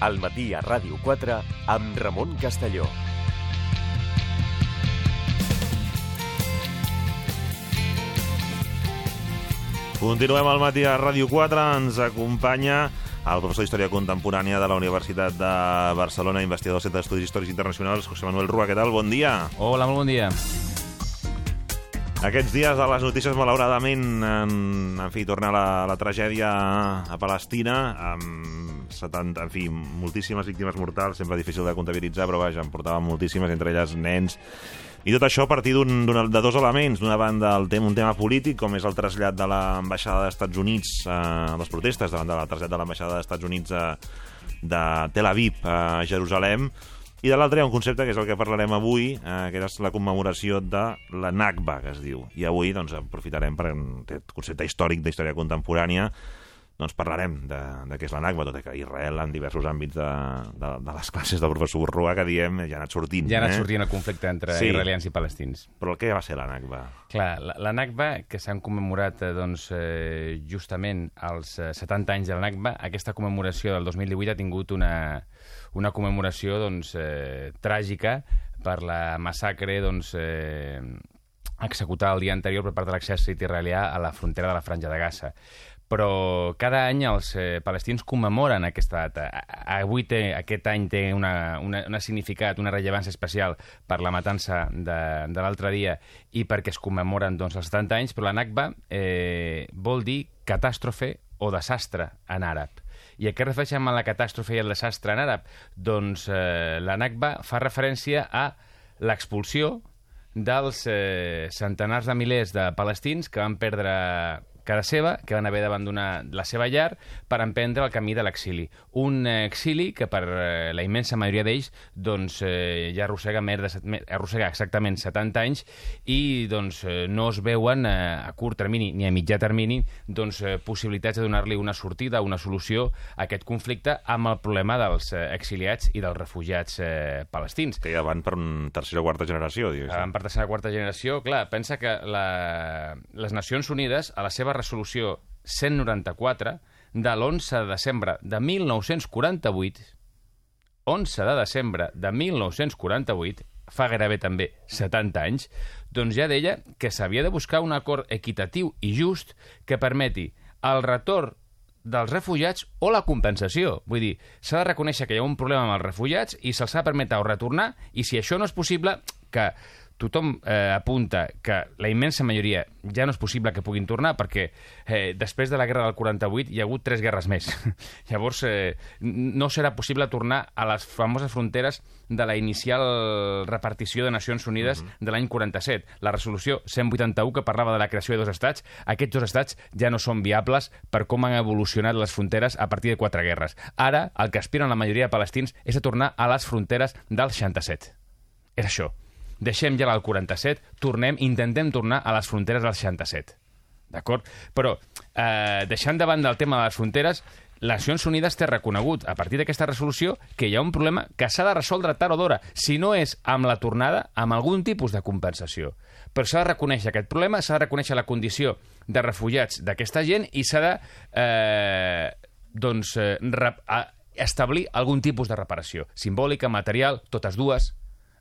al matí a Ràdio 4 amb Ramon Castelló. Continuem al matí a Ràdio 4. Ens acompanya el professor d'Història Contemporània de la Universitat de Barcelona, investigador del Centre d'Estudis Històrics Internacionals, José Manuel Rua. Què tal? Bon dia. Hola, molt bon dia. Aquests dies a les notícies, malauradament, en, en fi, torna la, la tragèdia a Palestina, amb 70, en fi, moltíssimes víctimes mortals, sempre difícil de comptabilitzar, però vaja, en portaven moltíssimes, entre elles nens, i tot això a partir un, de dos elements. D'una banda, el tema, un tema polític, com és el trasllat de l'ambaixada dels Estats Units, eh, les protestes davant del trasllat de l'ambaixada dels Estats Units a, de Tel Aviv a Jerusalem, i de l'altre hi ha un concepte que és el que parlarem avui, eh, que és la commemoració de la Nakba, que es diu. I avui doncs, aprofitarem per aquest concepte històric d'història contemporània doncs parlarem de, de què és la Nakba, tot i que Israel en diversos àmbits de, de, de les classes del professor Rua que diem ja ha anat sortint. Ja ha anat eh? sortint el conflicte entre Sí. israelians i palestins. Però què va ser la Nakba? Clar, la, la Nakba, que s'han commemorat eh, doncs, eh, justament eh, 70 anys de la Nakba, aquesta commemoració del 2018 ha tingut una, una commemoració doncs, eh, tràgica per la massacre doncs, eh, executada el dia anterior per part de l'exèrcit israelià a la frontera de la Franja de Gaza. Però cada any els eh, palestins commemoren aquesta data. A- Avui té, aquest any té una, una, una significat, una rellevància especial per la matança de, de l'altre dia i perquè es commemoren doncs, els 70 anys, però la Nakba eh, vol dir catàstrofe o desastre en àrab. I a què es refereix amb la catàstrofe i el desastre en àrab? Doncs eh, la Nakba fa referència a l'expulsió dels eh, centenars de milers de palestins que van perdre casa seva, que van haver d'abandonar la seva llar per emprendre el camí de l'exili. Un eh, exili que per eh, la immensa majoria d'ells doncs, eh, ja arrossega, més de, set- arrossega exactament 70 anys i doncs, eh, no es veuen eh, a curt termini ni a mitjà termini doncs, eh, possibilitats de donar-li una sortida, una solució a aquest conflicte amb el problema dels eh, exiliats i dels refugiats eh, palestins. Que ja van per una tercera o quarta generació, diguéssim. En per tercera quarta generació, clar, pensa que la, les Nacions Unides, a la seva resolució 194 de l'11 de desembre de 1948, 11 de desembre de 1948, fa gairebé també 70 anys, doncs ja deia que s'havia de buscar un acord equitatiu i just que permeti el retorn dels refugiats o la compensació. Vull dir, s'ha de reconèixer que hi ha un problema amb els refugiats i se'ls ha de permetre o retornar, i si això no és possible, que tothom eh, apunta que la immensa majoria ja no és possible que puguin tornar perquè eh, després de la guerra del 48 hi ha hagut tres guerres més. Llavors eh, no serà possible tornar a les famoses fronteres de la inicial repartició de Nacions Unides de l'any 47. La resolució 181 que parlava de la creació de dos estats, aquests dos estats ja no són viables per com han evolucionat les fronteres a partir de quatre guerres. Ara el que aspiren la majoria de palestins és a tornar a les fronteres del 67. És això. Deixem ja el 47, tornem, intentem tornar a les fronteres del 67. D'acord? Però, eh, deixant de banda el tema de les fronteres, les Nacions Unides té reconegut, a partir d'aquesta resolució, que hi ha un problema que s'ha de resoldre tard o d'hora. Si no és amb la tornada, amb algun tipus de compensació. Però s'ha de reconèixer aquest problema, s'ha de reconèixer la condició de refugiats d'aquesta gent i s'ha de eh, doncs, eh, establir algun tipus de reparació. Simbòlica, material, totes dues.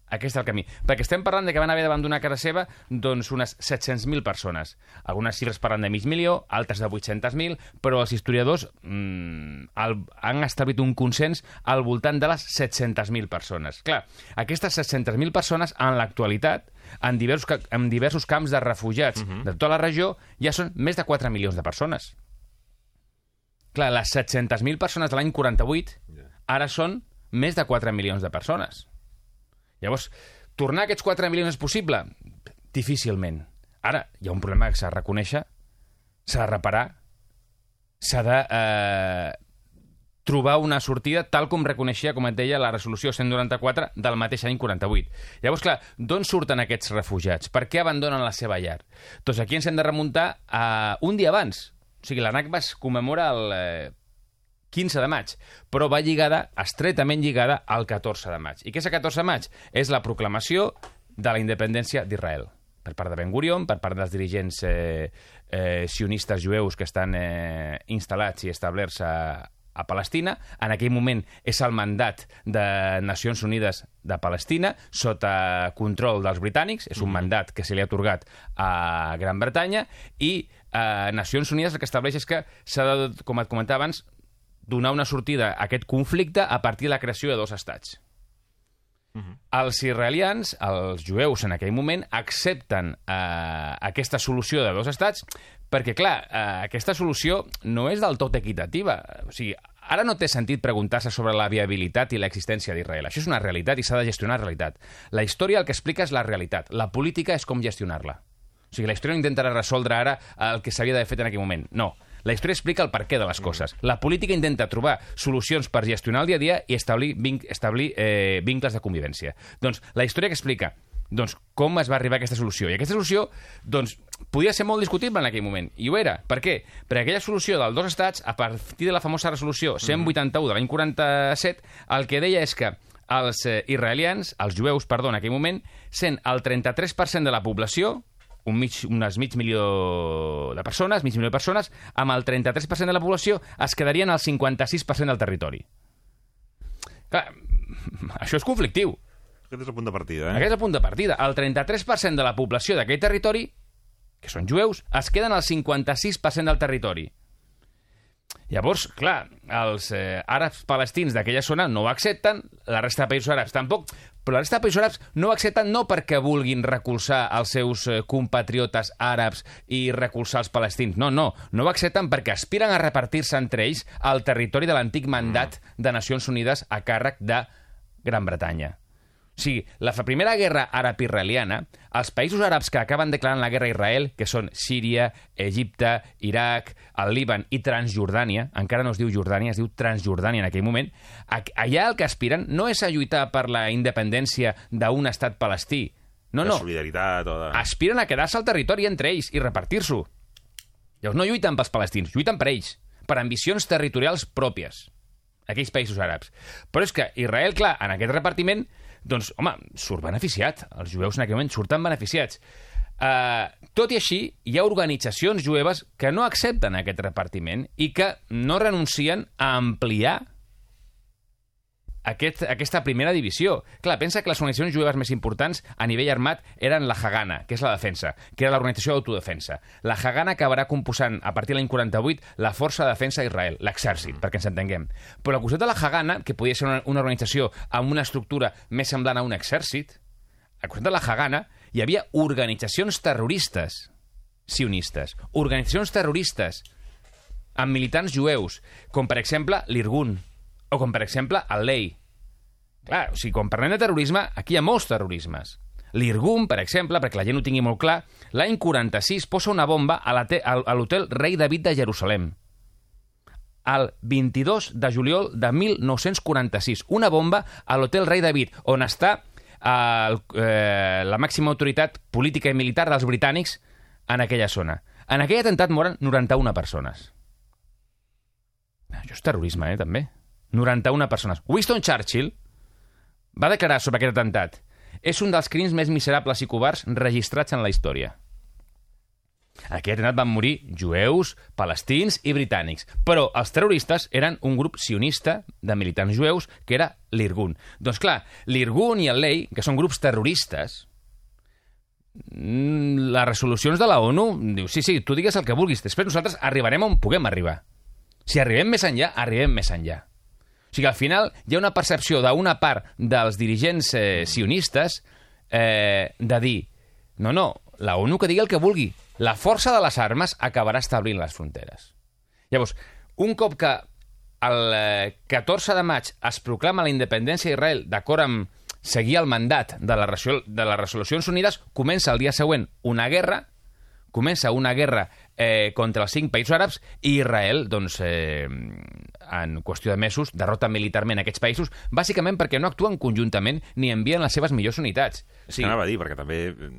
Aquest és el camí. Perquè estem parlant de que van haver d'abandonar casa seva doncs unes 700.000 persones. Algunes xifres parlen de mig milió, altres de 800.000, però els historiadors mm, el, han establit un consens al voltant de les 700.000 persones. Clar, aquestes 700.000 persones, en l'actualitat, en diversos, en diversos camps de refugiats de tota la regió, ja són més de 4 milions de persones. Clar, les 700.000 persones de l'any 48 ara són més de 4 milions de persones. Llavors, tornar aquests 4 milions és possible? Difícilment. Ara, hi ha un problema que s'ha de reconèixer, s'ha de reparar, s'ha de eh, trobar una sortida tal com reconeixia, com et deia, la resolució 194 del mateix any 48. Llavors, clar, d'on surten aquests refugiats? Per què abandonen la seva llar? Doncs aquí ens hem de remuntar a un dia abans. O sigui, la Nakba es commemora el eh, 15 de maig, però va lligada, estretament lligada, al 14 de maig. I què és el 14 de maig? És la proclamació de la independència d'Israel per part de Ben Gurion, per part dels dirigents eh, eh, sionistes jueus que estan eh, instal·lats i establerts a, a Palestina. En aquell moment és el mandat de Nacions Unides de Palestina sota control dels britànics. És un mandat que se li ha atorgat a Gran Bretanya i eh, Nacions Unides el que estableix és que s'ha de, com et comentava abans, donar una sortida a aquest conflicte a partir de la creació de dos estats. Els israelians, els jueus en aquell moment, accepten eh, aquesta solució de dos estats perquè, clar, eh, aquesta solució no és del tot equitativa. O sigui, ara no té sentit preguntar-se sobre la viabilitat i l'existència d'Israel. Això és una realitat i s'ha de gestionar la realitat. La història el que explica és la realitat. La política és com gestionar-la. O sigui, la història no intentarà resoldre ara el que s'havia d'haver fet en aquell moment. No. La història explica el perquè de les coses. La política intenta trobar solucions per gestionar el dia a dia i establir, vinc, establir eh, vincles de convivència. Doncs la història que explica doncs, com es va arribar a aquesta solució. I aquesta solució doncs, podia ser molt discutible en aquell moment. I ho era. Per què? Perquè aquella solució dels dos estats, a partir de la famosa resolució 181 de l'any 47, el que deia és que els eh, israelians, els jueus, perdó, en aquell moment, sent el 33% de la població, un mig, unes mig milió de persones, mig milió de persones, amb el 33% de la població es quedarien al 56% del territori. Clar, això és conflictiu. Aquest és el punt de partida, eh? Aquest és el punt de partida. El 33% de la població d'aquell territori, que són jueus, es queden al 56% del territori. Llavors, clar, els eh, àrabs palestins d'aquella zona no ho accepten, la resta de països àrabs tampoc, però la resta de països àrabs no ho accepten no perquè vulguin recolzar els seus eh, compatriotes àrabs i recolzar els palestins. No, no, no ho accepten perquè aspiren a repartir-se entre ells el territori de l'antic mandat de Nacions Unides a càrrec de Gran Bretanya. O sigui, la primera guerra àrab-israeliana, els països àrabs que acaben declarant la guerra a Israel, que són Síria, Egipte, Iraq, el Líban i Transjordània, encara no es diu Jordània, es diu Transjordània en aquell moment, allà el que aspiren no és a lluitar per la independència d'un estat palestí. No, De no. solidaritat o de... Aspiren a quedar-se al territori entre ells i repartir-s'ho. Llavors no lluiten pels palestins, lluiten per ells, per ambicions territorials pròpies, aquells països àrabs. Però és que Israel, clar, en aquest repartiment, doncs, home, surt beneficiat. Els jueus en aquell moment surten beneficiats. Uh, tot i així, hi ha organitzacions jueves que no accepten aquest repartiment i que no renuncien a ampliar aquest, aquesta primera divisió. Clar, pensa que les organitzacions jueves més importants a nivell armat eren la Hagana, que és la defensa, que era l'organització d'autodefensa. La Hagana acabarà composant, a partir de l'any 48, la Força de Defensa d'Israel, l'exèrcit, perquè ens entenguem. Però al costat de la Hagana, que podia ser una, una organització amb una estructura més semblant a un exèrcit, al costat de la Hagana hi havia organitzacions terroristes sionistes, organitzacions terroristes amb militants jueus, com per exemple l'Irgun, o com per exemple el Lei. Clar, o sigui, quan parlem de terrorisme, aquí hi ha molts terrorismes. L'Irgun, per exemple, perquè la gent ho tingui molt clar, l'any 46 posa una bomba a l'hotel Rei David de Jerusalem. El 22 de juliol de 1946. Una bomba a l'hotel Rei David, on està el, eh, la màxima autoritat política i militar dels britànics en aquella zona. En aquell atemptat moren 91 persones. Això és terrorisme, eh, també. 91 persones. Winston Churchill va declarar sobre aquest atemptat és un dels crims més miserables i covards registrats en la història. En aquell atemptat van morir jueus, palestins i britànics. Però els terroristes eren un grup sionista de militants jueus que era l'Irgun. Doncs clar, l'Irgun i el Lei, que són grups terroristes, mm, les resolucions de la ONU diu, sí, sí, tu digues el que vulguis, després nosaltres arribarem on puguem arribar. Si arribem més enllà, arribem més enllà. O sigui, al final hi ha una percepció d'una part dels dirigents eh, sionistes eh, de dir no, no, la ONU que digui el que vulgui. La força de les armes acabarà establint les fronteres. Llavors, un cop que el eh, 14 de maig es proclama la independència d'Israel d'acord amb seguir el mandat de, la, resol- de les resolucions unides, comença el dia següent una guerra, comença una guerra eh, contra els cinc països àrabs i Israel, doncs, eh, en qüestió de mesos, derrota militarment aquests països, bàsicament perquè no actuen conjuntament ni envien les seves millors unitats. Sí. Que anava a dir, perquè també eh,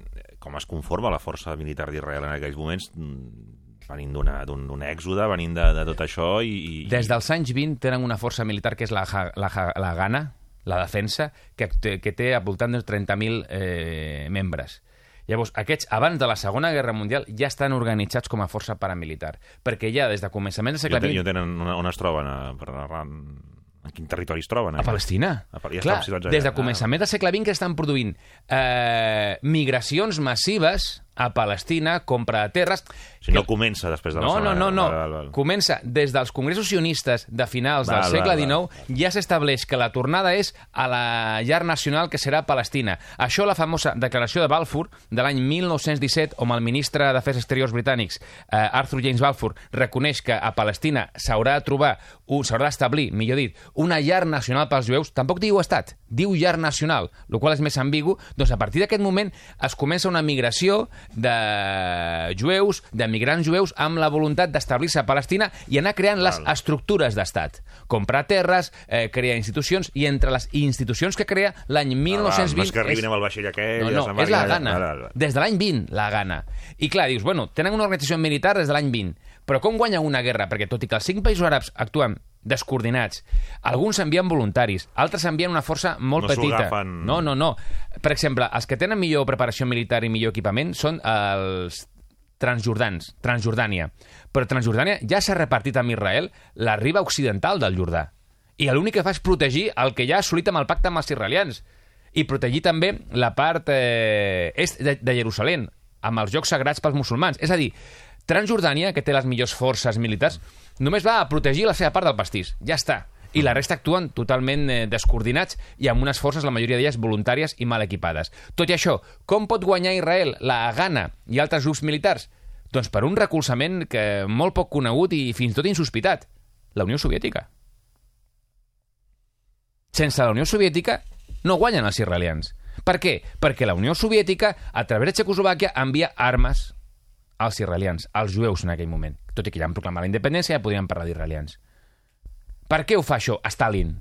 com es conforma la força militar d'Israel en aquells moments mm, venint d'un èxode, venint de, de tot això i... i Des dels anys 20 tenen una força militar que és la, la, la Gana, la defensa, que, que té al voltant de 30.000 eh, membres. Llavors, aquests, abans de la Segona Guerra Mundial, ja estan organitzats com a força paramilitar, perquè ja des de començament del segle te- i XX... on tenen, on, on es troben? A, per arran... En quin territori es troben? A Palestina. A ja Clar, des de començament del segle XX que estan produint eh, migracions massives a Palestina, compra de terres... Sigui, no comença després de la No, no, Segona no, no. Val, val, val. Comença des dels congressos sionistes de finals Val, del segle val, val. XIX, ja s'estableix que la tornada és a la llar nacional que serà Palestina. Això la famosa declaració de Balfour de l'any 1917, on el ministre d'Afers Exteriors britànics, eh, Arthur James Balfour, reconeix que a Palestina s'haurà de trobar, s'haurà d'establir, millor dit, una llar nacional pels jueus, tampoc diu estat, diu llar nacional, el qual és més ambigu, doncs a partir d'aquest moment es comença una migració de jueus, de migrants jueus, amb la voluntat d'establir-se a Palestina i anar creant les estructures d'estat. Comprar terres, eh, crear institucions, i entre les institucions que crea l'any Ah, val, 1920... no és que arribin amb el vaixell aquell... No, no, és la gana. Des de l'any 20, la gana. I clar, dius, bueno, tenen una organització militar des de l'any 20, però com guanya una guerra? Perquè tot i que els cinc països àrabs actuen descoordinats, alguns envien voluntaris, altres envien una força molt No petita. agafen. No, no, no. Per exemple, els que tenen millor preparació militar i millor equipament són els transjordans, Transjordània. Però Transjordània ja s'ha repartit amb Israel la riba occidental del Jordà. I l'únic que fa és protegir el que ja ha assolit amb el pacte amb els israelians. I protegir també la part eh, est de, de Jerusalem, amb els jocs sagrats pels musulmans. És a dir, Transjordània, que té les millors forces militars, només va a protegir la seva part del pastís. Ja està. I la resta actuen totalment eh, descoordinats i amb unes forces, la majoria d'elles, voluntàries i mal equipades. Tot i això, com pot guanyar Israel la Gana i altres grups militars? Doncs per un recolzament que molt poc conegut i fins i tot insospitat. La Unió Soviètica. Sense la Unió Soviètica no guanyen els israelians. Per què? Perquè la Unió Soviètica, a través de Txecoslovàquia, envia armes als israelians, als jueus en aquell moment. Tot i que ja han proclamat la independència, ja podríem parlar d'israelians. Per què ho fa això Stalin?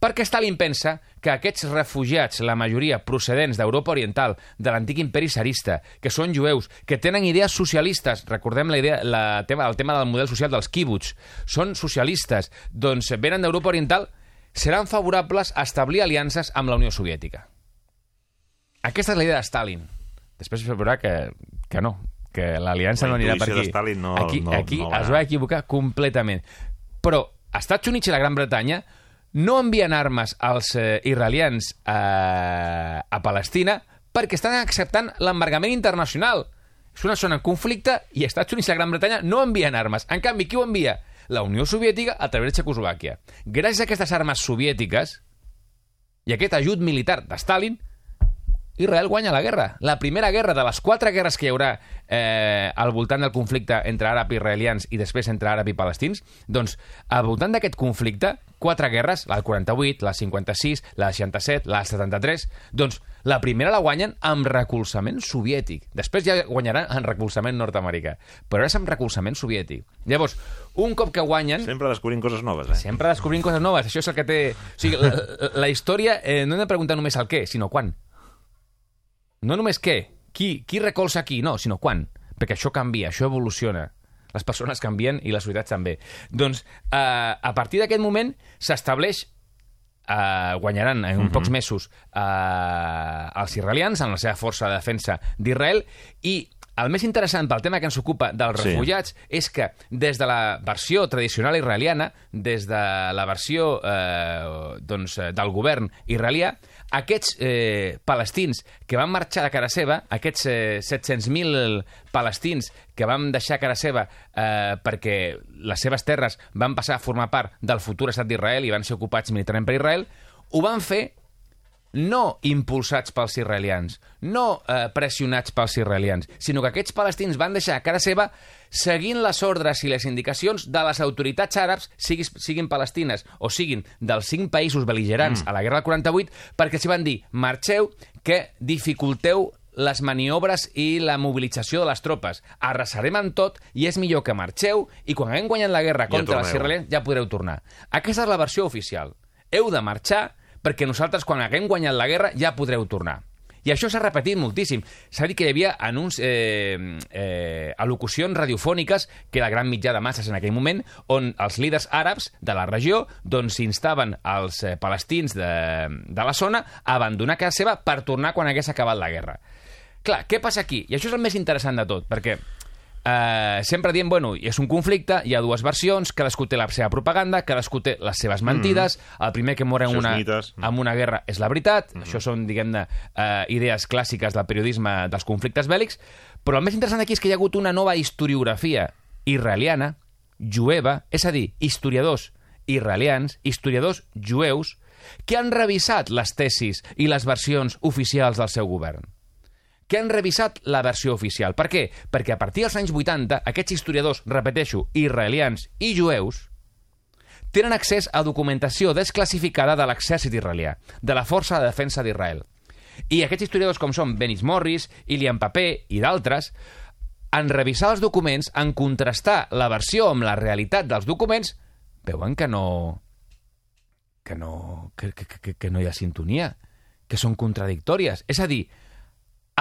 Perquè Stalin pensa que aquests refugiats, la majoria procedents d'Europa Oriental, de l'antic imperi zarista, que són jueus, que tenen idees socialistes, recordem la idea, la tema, el tema del model social dels kibbutz, són socialistes, doncs venen d'Europa Oriental, seran favorables a establir aliances amb la Unió Soviètica. Aquesta és la idea de Stalin. Després es veurà que, que no, que l'aliança La no anirà per aquí. Stalin no- aquí no- aquí no va es va equivocar completament. Però Estats Units i la Gran Bretanya no envien armes als eh, israelians a, a Palestina perquè estan acceptant l'embargament internacional. És una zona en conflicte i Estats Units i la Gran Bretanya no envien armes. En canvi, qui ho envia? La Unió Soviètica a través de Txecoslovàquia. Gràcies a aquestes armes soviètiques i aquest ajut militar de Stalin, Israel guanya la guerra. La primera guerra de les quatre guerres que hi haurà eh, al voltant del conflicte entre àrab i israelians i després entre àrab i palestins, doncs al voltant d'aquest conflicte, quatre guerres, la del 48, la del 56, la del 67, la del 73, doncs la primera la guanyen amb recolzament soviètic. Després ja guanyaran en recolzament nord-americà. Però és amb recolzament soviètic. Llavors, un cop que guanyen... Sempre descobrint coses noves, eh? Sempre descobrint coses noves, això és el que té... O sigui, la, la, la història eh, no hem de preguntar només el què, sinó quan. No només què, qui, qui recolza qui, no, sinó quan. Perquè això canvia, això evoluciona. Les persones canvien i les societats també. Doncs, eh, a partir d'aquest moment s'estableix eh, guanyaran en uns pocs mesos eh, els israelians en la seva força de defensa d'Israel i el més interessant pel tema que ens ocupa dels Sí. refugiats és que des de la versió tradicional israeliana, des de la versió eh, doncs, eh, del govern israelià, aquests eh, palestins que van marxar de cara seva, aquests eh, 700.000 palestins que van deixar cara seva eh, perquè les seves terres van passar a formar part del futur estat d'Israel i van ser ocupats militarment per Israel, ho van fer no impulsats pels israelians, no eh, pressionats pels israelians, sinó que aquests palestins van deixar a cara seva seguint les ordres i les indicacions de les autoritats àrabs, siguis, siguin palestines o siguin dels cinc països beligerants mm. a la guerra del 48, perquè els hi van dir, marxeu, que dificulteu les maniobres i la mobilització de les tropes. Arrasarem amb tot i és millor que marxeu i quan haguem guanyat la guerra Ja contra els torneu. israelians ja podreu tornar. Aquesta és la versió oficial. Heu de marxar perquè nosaltres, quan haguem guanyat la guerra, ja podreu tornar. I això s'ha repetit moltíssim. S'ha dit que hi havia anunç, eh, eh, al·locucions radiofòniques, que era gran mitjà de masses en aquell moment, on els líders àrabs de la regió doncs, instaven als eh, palestins de, de la zona a abandonar casa seva per tornar quan hagués acabat la guerra. Clar, què passa aquí? I això és el més interessant de tot, perquè eh, sempre diem, bueno, és un conflicte, hi ha dues versions, cadascú té la seva propaganda, cadascú té les seves mentides, mm. el primer que mor en una, mites. en una guerra és la veritat, mm. això són, diguem-ne, eh, idees clàssiques del periodisme dels conflictes bèl·lics, però el més interessant aquí és que hi ha hagut una nova historiografia israeliana, jueva, és a dir, historiadors israelians, historiadors jueus, que han revisat les tesis i les versions oficials del seu govern que han revisat la versió oficial. Per què? Perquè a partir dels anys 80, aquests historiadors, repeteixo, israelians i jueus, tenen accés a documentació desclassificada de l'exèrcit israelià, de la Força de Defensa d'Israel. I aquests historiadors, com són Benis Morris, Ilian Papé i d'altres, en revisar els documents, en contrastar la versió amb la realitat dels documents, veuen que no... que no... que, que, que, que no hi ha sintonia, que són contradictòries. És a dir,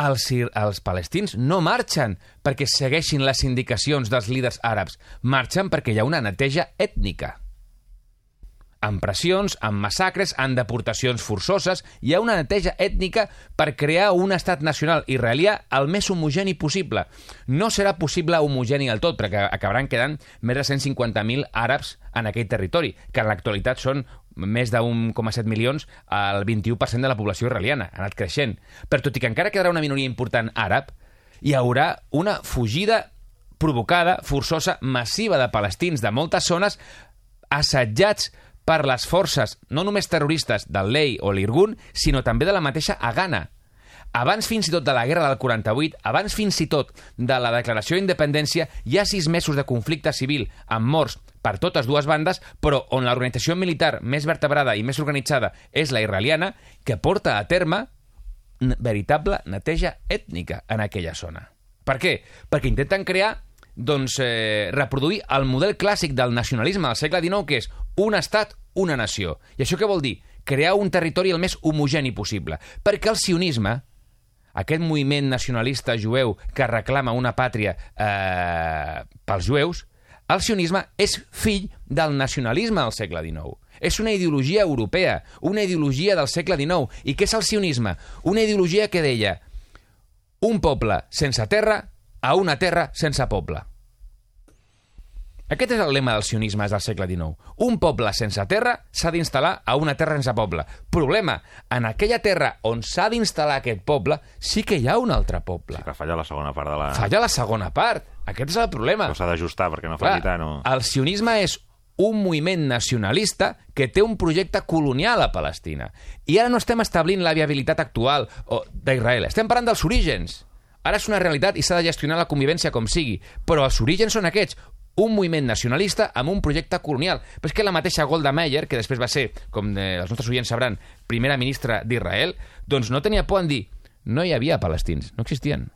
els, els palestins no marxen perquè segueixin les indicacions dels líders àrabs, marxen perquè hi ha una neteja ètnica. Amb pressions, amb massacres, amb deportacions forçoses, hi ha una neteja ètnica per crear un estat nacional israelià el més homogeni possible. No serà possible homogeni del tot, perquè acabaran quedant més de 150.000 àrabs en aquell territori, que en l'actualitat són més de 1,7 milions, el 21% de la població israeliana, ha anat creixent. Però tot i que encara quedarà una minoria important àrab, hi haurà una fugida provocada, forçosa, massiva de palestins de moltes zones assetjats per les forces no només terroristes del Lei o l'Irgun, sinó també de la mateixa Hagana. Abans fins i tot de la guerra del 48, abans fins i tot de la declaració d'independència, hi ha sis mesos de conflicte civil amb morts per totes dues bandes, però on l'organització militar més vertebrada i més organitzada és la israeliana, que porta a terme veritable neteja ètnica en aquella zona. Per què? Perquè intenten crear doncs, eh, reproduir el model clàssic del nacionalisme del segle XIX, que és un estat, una nació. I això què vol dir? Crear un territori el més homogeni possible. Perquè el sionisme, aquest moviment nacionalista jueu que reclama una pàtria eh, pels jueus, el sionisme és fill del nacionalisme del segle XIX. És una ideologia europea, una ideologia del segle XIX. I què és el sionisme? Una ideologia que deia un poble sense terra a una terra sense poble. Aquest és el lema del sionisme del segle XIX. Un poble sense terra s'ha d'instal·lar a una terra sense poble. Problema, en aquella terra on s'ha d'instal·lar aquest poble, sí que hi ha un altre poble. Sí que falla la segona part de la... Falla la segona part. Aquest és el problema. Però s'ha d'ajustar perquè no Clar, falli tant. O... El sionisme és un moviment nacionalista que té un projecte colonial a Palestina. I ara no estem establint la viabilitat actual d'Israel, estem parlant dels orígens. Ara és una realitat i s'ha de gestionar la convivència com sigui, però els orígens són aquests, un moviment nacionalista amb un projecte colonial. Però és que la mateixa Golda Meir, que després va ser, com eh, els nostres oients sabran, primera ministra d'Israel, doncs no tenia por en dir no hi havia palestins, no existien.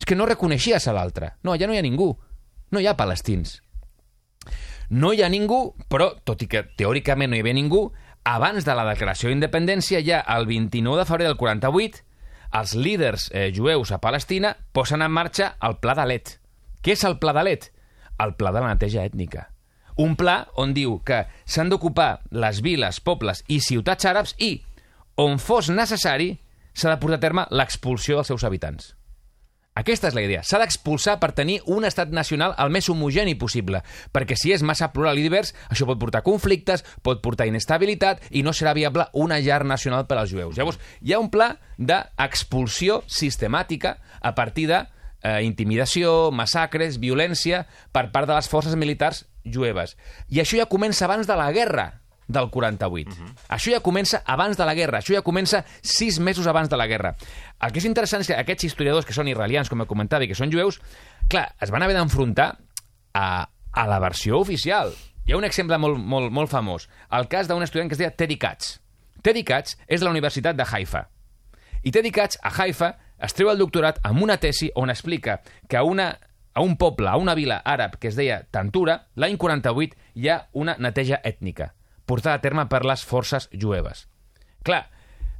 És que no reconeixies a l'altre. No, ja no hi ha ningú. No hi ha palestins. No hi ha ningú, però, tot i que teòricament no hi havia ningú, abans de la declaració d'independència, ja el 29 de febrer del 48, els líders eh, jueus a Palestina posen en marxa el Pla de Let. Què és el Pla de Let? El Pla de la neteja ètnica. Un pla on diu que s'han d'ocupar les viles, pobles i ciutats àrabs i, on fos necessari, s'ha de portar a terme l'expulsió dels seus habitants. Aquesta és la idea. S'ha d'expulsar per tenir un estat nacional el més homogeni possible, perquè si és massa plural i divers, això pot portar conflictes, pot portar inestabilitat i no serà viable una llar nacional per als jueus. Llavors, hi ha un pla d'expulsió sistemàtica a partir de eh, intimidació, massacres, violència per part de les forces militars jueves. I això ja comença abans de la guerra del 48. Uh -huh. Això ja comença abans de la guerra, això ja comença sis mesos abans de la guerra. El que és interessant és que aquests historiadors que són israelians, com he comentat, i que són jueus, clar, es van haver d'enfrontar a, a la versió oficial. Hi ha un exemple molt, molt, molt famós, el cas d'un estudiant que es deia Teddy Katz. Teddy Katz és de la Universitat de Haifa. I Teddy Katz, a Haifa, es treu el doctorat amb una tesi on explica que a, una, a un poble, a una vila àrab que es deia Tantura, l'any 48 hi ha una neteja ètnica portada a terme per les forces jueves. Clar,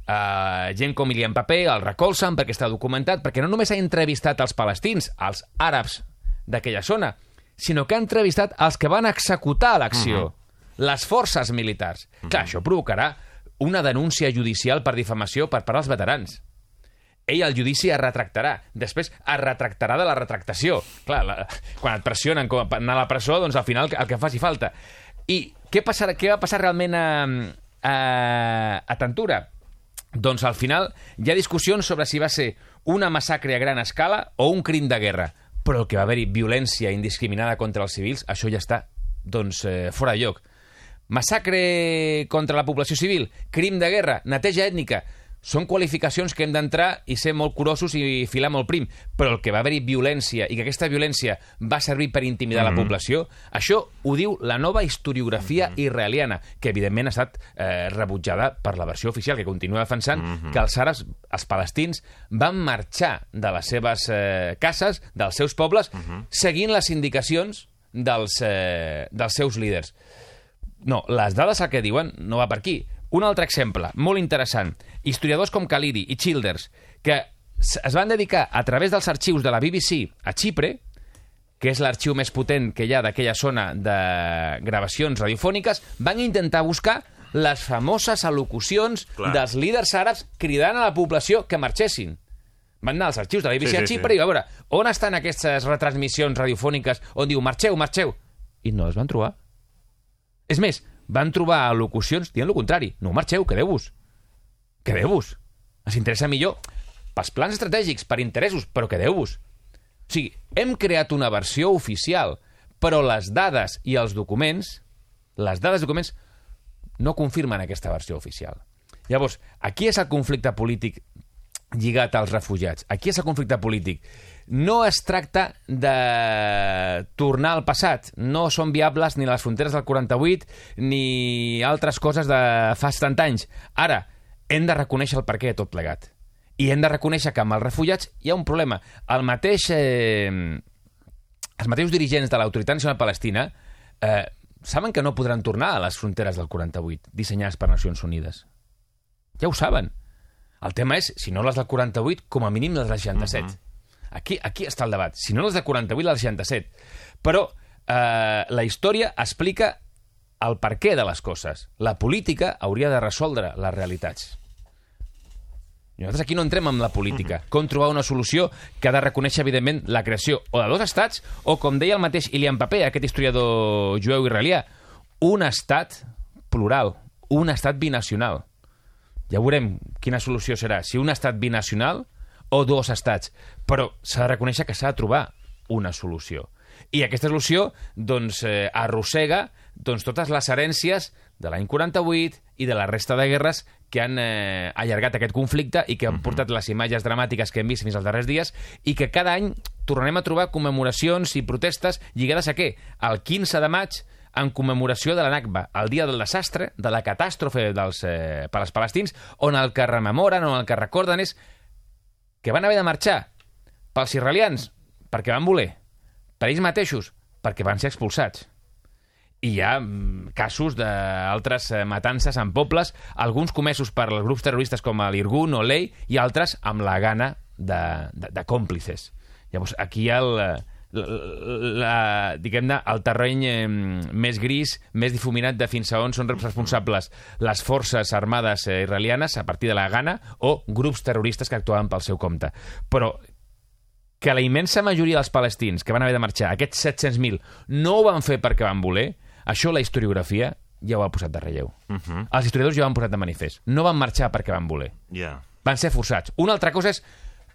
eh, gent com Ilian Papé el recolzen perquè està documentat, perquè no només ha entrevistat els palestins, els àrabs d'aquella zona, sinó que ha entrevistat els que van executar l'acció, uh -huh. les forces militars. Uh -huh. Clar, això provocarà una denúncia judicial per difamació per part dels veterans. Ell al judici es retractarà. Després es retractarà de la retractació. Clar, la, quan et pressionen com a anar a la presó, doncs al final el que faci falta. I què, passarà, què va passar realment a, a, a Tantura? Doncs al final hi ha discussions sobre si va ser una massacre a gran escala o un crim de guerra. Però el que va haver-hi violència indiscriminada contra els civils, això ja està doncs, eh, fora de lloc. Massacre contra la població civil, crim de guerra, neteja ètnica, són qualificacions que hem d'entrar i ser molt curosos i filar molt prim, però el que va haver-hi violència i que aquesta violència va servir per intimidar mm -hmm. la població, això ho diu la nova historiografia mm -hmm. israeliana, que evidentment ha estat eh, rebutjada per la versió oficial, que continua defensant mm -hmm. que els àrabs, els palestins, van marxar de les seves eh, cases, dels seus pobles, mm -hmm. seguint les indicacions dels, eh, dels seus líders. No, les dades el que diuen no va per aquí. Un altre exemple, molt interessant. Historiadors com Khalidi i Childers, que es van dedicar a través dels arxius de la BBC a Xipre, que és l'arxiu més potent que hi ha d'aquella zona de gravacions radiofòniques, van intentar buscar les famoses al·locucions Clar. dels líders àrabs cridant a la població que marxessin. Van anar als arxius de la BBC sí, sí, a Xipre sí. i a veure on estan aquestes retransmissions radiofòniques on diu marxeu, marxeu. I no les van trobar. És més, van trobar al·locucions dient el contrari. No marxeu, quedeu-vos. Quedeu-vos. Els interessa millor pels plans estratègics, per interessos, però quedeu-vos. O sigui, hem creat una versió oficial, però les dades i els documents, les dades i documents, no confirmen aquesta versió oficial. Llavors, aquí és el conflicte polític lligat als refugiats. Aquí és el conflicte polític. No es tracta de tornar al passat. No són viables ni les fronteres del 48 ni altres coses de fa 70 anys. Ara, hem de reconèixer el perquè de tot plegat. I hem de reconèixer que amb els refugiats hi ha un problema. El mateix... Eh, els mateixos dirigents de l'Autoritat Nacional Palestina eh, saben que no podran tornar a les fronteres del 48, dissenyades per Nacions Unides. Ja ho saben. El tema és, si no les del 48, com a mínim les del 67. Uh -huh. Aquí, aquí està el debat. Si no les del 48, les del 67. Però eh, la història explica el per què de les coses. La política hauria de resoldre les realitats. Nosaltres aquí no entrem en la política. Mm -hmm. Com trobar una solució que ha de reconèixer, evidentment, la creació o de dos estats, o, com deia el mateix Ilian Papé, aquest historiador jueu israelià, un estat plural, un estat binacional. Ja veurem quina solució serà, si un estat binacional o dos estats. Però s'ha de reconèixer que s'ha de trobar una solució. I aquesta solució doncs, eh, arrossega doncs, totes les herències de l'any 48 i de la resta de guerres que han eh, allargat aquest conflicte i que han portat les imatges dramàtiques que hem vist fins als darrers dies i que cada any tornarem a trobar commemoracions i protestes lligades a què? Al 15 de maig en commemoració de la Nakba, el dia del desastre, de la catàstrofe dels, eh, per als palestins, on el que rememoren, on el que recorden és que van haver de marxar pels israelians perquè van voler, per ells mateixos perquè van ser expulsats i hi ha mm, casos d'altres eh, matances en pobles, alguns comesos per els grups terroristes com l'Irgun o l'EI i altres amb la gana de, de, de còmplices. Llavors, aquí el, la, diguem-ne, el terreny eh, més gris, més difuminat de fins a on són responsables les forces armades eh, israelianes a partir de la gana o grups terroristes que actuaven pel seu compte. Però que la immensa majoria dels palestins que van haver de marxar, aquests 700.000, no ho van fer perquè van voler, això la historiografia ja ho ha posat de relleu. Uh -huh. Els historiadors ja ho han posat de manifest. No van marxar perquè van voler. Yeah. Van ser forçats. Una altra cosa és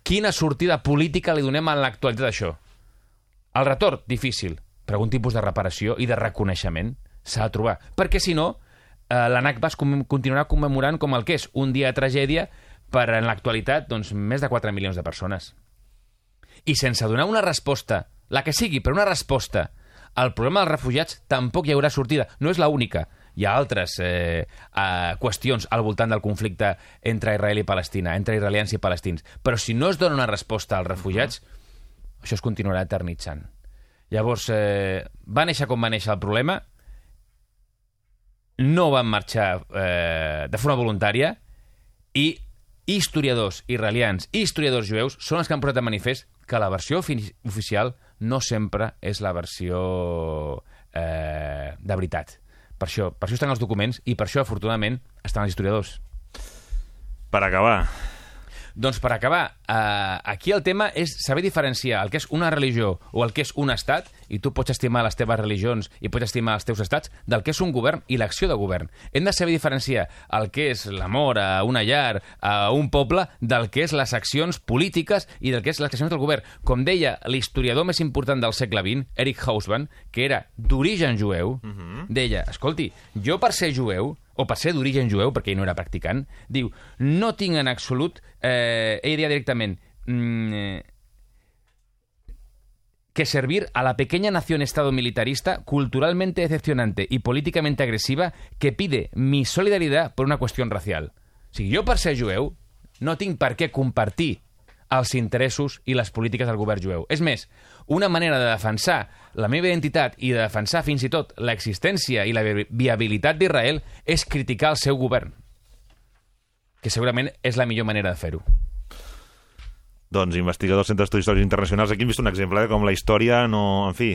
quina sortida política li donem a l'actualitat d'això. El retorn, difícil, però un tipus de reparació i de reconeixement s'ha de trobar. Perquè, si no, eh, la NACBA es continuarà commemorant com el que és un dia de tragèdia per, en l'actualitat, doncs, més de 4 milions de persones. I sense donar una resposta, la que sigui, però una resposta el problema dels refugiats tampoc hi haurà sortida. No és l'única. Hi ha altres eh, eh, qüestions al voltant del conflicte entre Israel i Palestina, entre israelians i palestins. Però si no es dona una resposta als refugiats, uh -huh. Això es continuarà eternitzant. Llavors, eh, va néixer com va néixer el problema, no van marxar eh, de forma voluntària i historiadors israelians i historiadors jueus són els que han posat de manifest que la versió oficial no sempre és la versió eh, de veritat. Per això, per això estan els documents i per això, afortunadament, estan els historiadors. Per acabar... Doncs per acabar, eh, aquí el tema és saber diferenciar el que és una religió o el que és un estat, i tu pots estimar les teves religions i pots estimar els teus estats, del que és un govern i l'acció de govern. Hem de saber diferenciar el que és l'amor a una llar, a un poble, del que és les accions polítiques i del que és les accions del govern. Com deia l'historiador més important del segle XX, Eric Hausmann, que era d'origen jueu, uh -huh. deia, escolti, jo per ser jueu o per ser d'origen jueu, perquè ell no era practicant, diu, no tinc en absolut, eh, ell diria directament, mm, eh, que servir a la pequeña nación-estado militarista, culturalmente decepcionante y políticamente agresiva, que pide mi solidaridad por una cuestión racial. O sigui, jo per ser jueu no tinc per què compartir els interessos i les polítiques del govern jueu. És més, una manera de defensar la meva identitat i de defensar fins i tot l'existència i la vi- viabilitat d'Israel és criticar el seu govern. Que segurament és la millor manera de fer-ho. Doncs investigador del Centre d'Estudis Històrics Internacionals. Aquí hem vist un exemple de com la història no... En fi,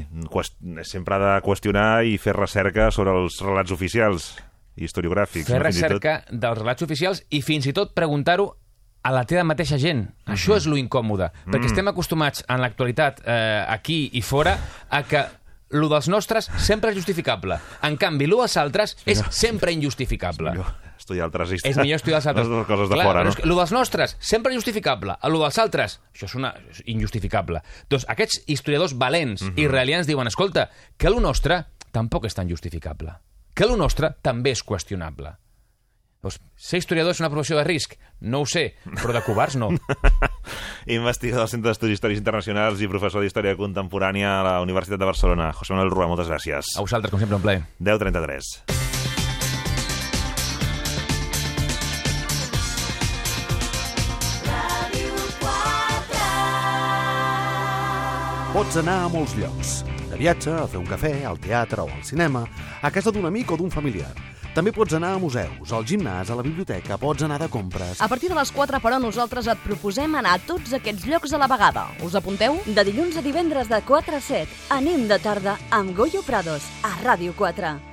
sempre ha de qüestionar i fer recerca sobre els relats oficials historiogràfics. Fer no? Fins i tot- recerca dels relats oficials i fins i tot preguntar-ho a la teva mateixa gent. Això és lo incòmode, perquè estem acostumats en l'actualitat, eh, aquí i fora, a que lo dels nostres sempre és justificable. En canvi, lo dels altres és sempre injustificable. Jo, estudiar altres És històries. millor estudiar els altres. Les coses de Clar, fora, no? és que lo dels nostres, sempre injustificable. A lo dels altres, això és, una, és injustificable. Doncs aquests historiadors valents Mhm. israelians diuen, escolta, que lo nostre tampoc és tan justificable. Que lo nostre també és qüestionable. Doncs, ser historiador és una professió de risc? No ho sé, però de covards no. Investigador del Centre d'Estudis Històrics Internacionals i professor d'Història Contemporània a la Universitat de Barcelona. José Manuel Rua, moltes gràcies. A vosaltres, com sempre, un plaer. 10.33. Pots anar a molts llocs. De viatge, a fer un cafè, al teatre o al cinema, a casa d'un amic o d'un familiar. També pots anar a museus, al gimnàs, a la biblioteca, pots anar de compres... A partir de les 4, però, nosaltres et proposem anar a tots aquests llocs a la vegada. Us apunteu? De dilluns a divendres de 4 a 7, anem de tarda amb Goyo Prados, a Ràdio 4.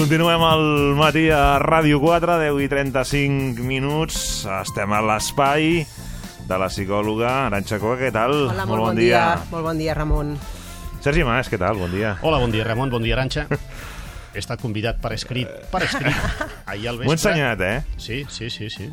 Continuem al matí a Ràdio 4, 10 i 35 minuts. Estem a l'espai de la psicòloga Aranxa Coa. Què tal? Hola, molt, bon, dia. Molt bon dia, Ramon. Sergi Mas, què tal? Bon dia. Hola, bon dia, Ramon, bon dia, Aranxa. He estat convidat per escrit, per escrit, ahir al M'ho he vespre. ensenyat, eh? Sí, sí, sí, sí.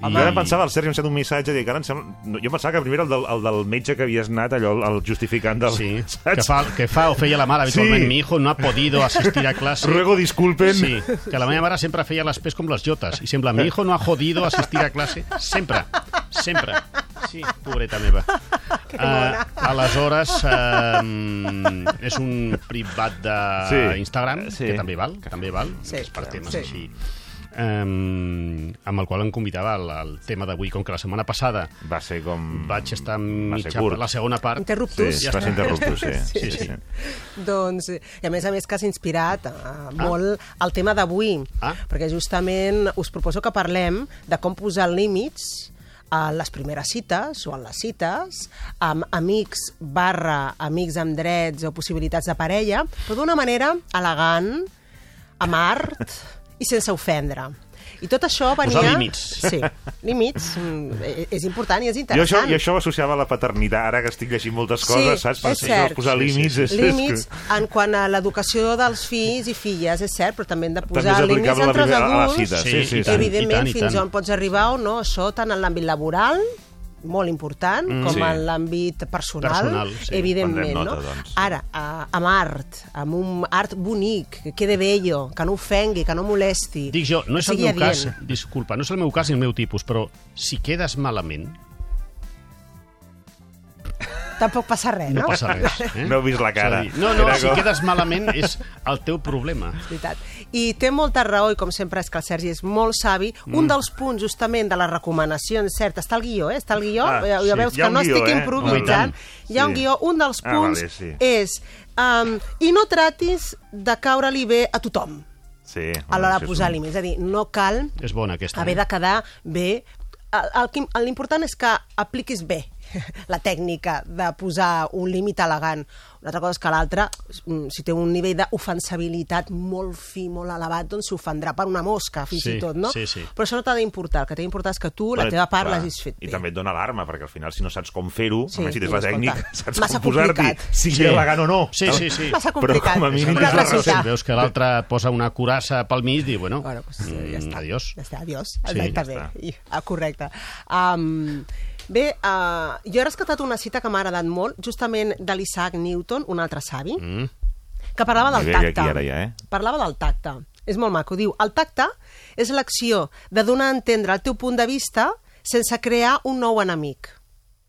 I... Jo ara pensava, el Sergi em ha un missatge, dic, ara em sembla... no, Jo pensava que primer era el del, el del metge que havies anat, allò, el, justificant del... Sí, saps? que fa, que fa o feia la mare habitualment. Sí. Mi hijo no ha podido asistir a clase. Ruego disculpen. Sí, que la meva mare sempre feia les pes com les jotes i sembla, mi hijo no ha jodido asistir a clase. Sempre, sempre. Sí, pobreta meva. Uh, aleshores, uh, és un privat d'Instagram, Sí, sí. que també val, que també val, Sí, és per temes sí. així. Um, amb el qual em convidava al, al tema d'avui, com que la setmana passada Va ser com... vaig estar mitja curt. per la segona part. Interruptus. Sí, Ja va ser està. interruptus, sí. sí, Sí, sí. sí. Doncs, eh, i a més a més que has inspirat uh, molt el tema d'avui, Ah. perquè justament us proposo que parlem de com posar límits a les primeres cites o en les cites, amb amics barra amics amb drets o possibilitats de parella, però d'una manera elegant, amb art i sense ofendre. I tot això venia... Posar límits. Sí, límits. mm, És important i és Jo això, interessant. jo això ho associava a la paternitat, ara que estic llegint moltes coses, saps? és cert. posar límits... És, límits és, en quant a l'educació dels fills i filles, és cert, però també hem de posar límits entre els adults. cita, sí, sí, i i I, tant, evidentment, i tant, i fins tant. on pots arribar o no, això tant en l'àmbit laboral, molt important, Mm, com sí. en l'àmbit personal, Personal, sí. evidentment. Prendrem no? nota, doncs. Ara, a, amb art, amb un art bonic, que quede bello, que no ofengui, que no molesti. Dic jo, no és el meu cas, adient. disculpa, no és el meu cas ni el meu tipus, però si quedes malament, Tampoc passa res, no? no passa res. Eh? No heu vist la cara. Dir, No, no, Era si com- quedes malament és el teu problema. És veritat. I té molta raó, i com sempre és que el Sergi és molt savi. Mm. Un dels punts, justament, de les recomanacions, cert, està al guió, eh? Està al guió, Ah, ja, sí. veus que un no guió, estic eh? improvisant. Hi ha un guió. Un dels Ah, punts vale, sí. és... Um, I no tratis de caure-li bé a tothom Sí, a l'hora de és posar un- límits. És a dir, no cal És bona aquesta. haver eh? de quedar bé. El- el L'important és que apliquis bé la tècnica de posar un límit elegant. Una altra cosa és que l'altre, mm, si té un nivell d'ofensabilitat molt fi, molt elevat, doncs s'ofendrà per una mosca, fins Sí, i tot, no? sí, sí. Però això no t'ha d'importar. El que t'ha d'importar és que tu, la Bueno, teva part, l'hagis fet I bé. també et dona alarma, perquè al final, si no saps com fer-ho, Sí, sí, si tens sí, la tècnica, saps massa com posar-t'hi, sigui Sí. elegant o no. Sí, sí, sí. Massa Però complicat. com a És mínim tens la veus que l'altre posa una curassa pel mig, diu, bueno, Bueno, pues, eh, ja mm, està. adiós. Ja està, adiós. Sí, Exacte, ja bé. està. I, ah, correcte. Um, bé, uh, jo he rescatat una cita que m'ha agradat molt, justament de l'Isaac Newton, un altre savi, Mm. que parlava del tacte. aquí ara ja, eh? Parlava del tacte. És molt maco. Diu, el tacte és l'acció de donar a entendre el teu punt de vista sense crear un nou enemic.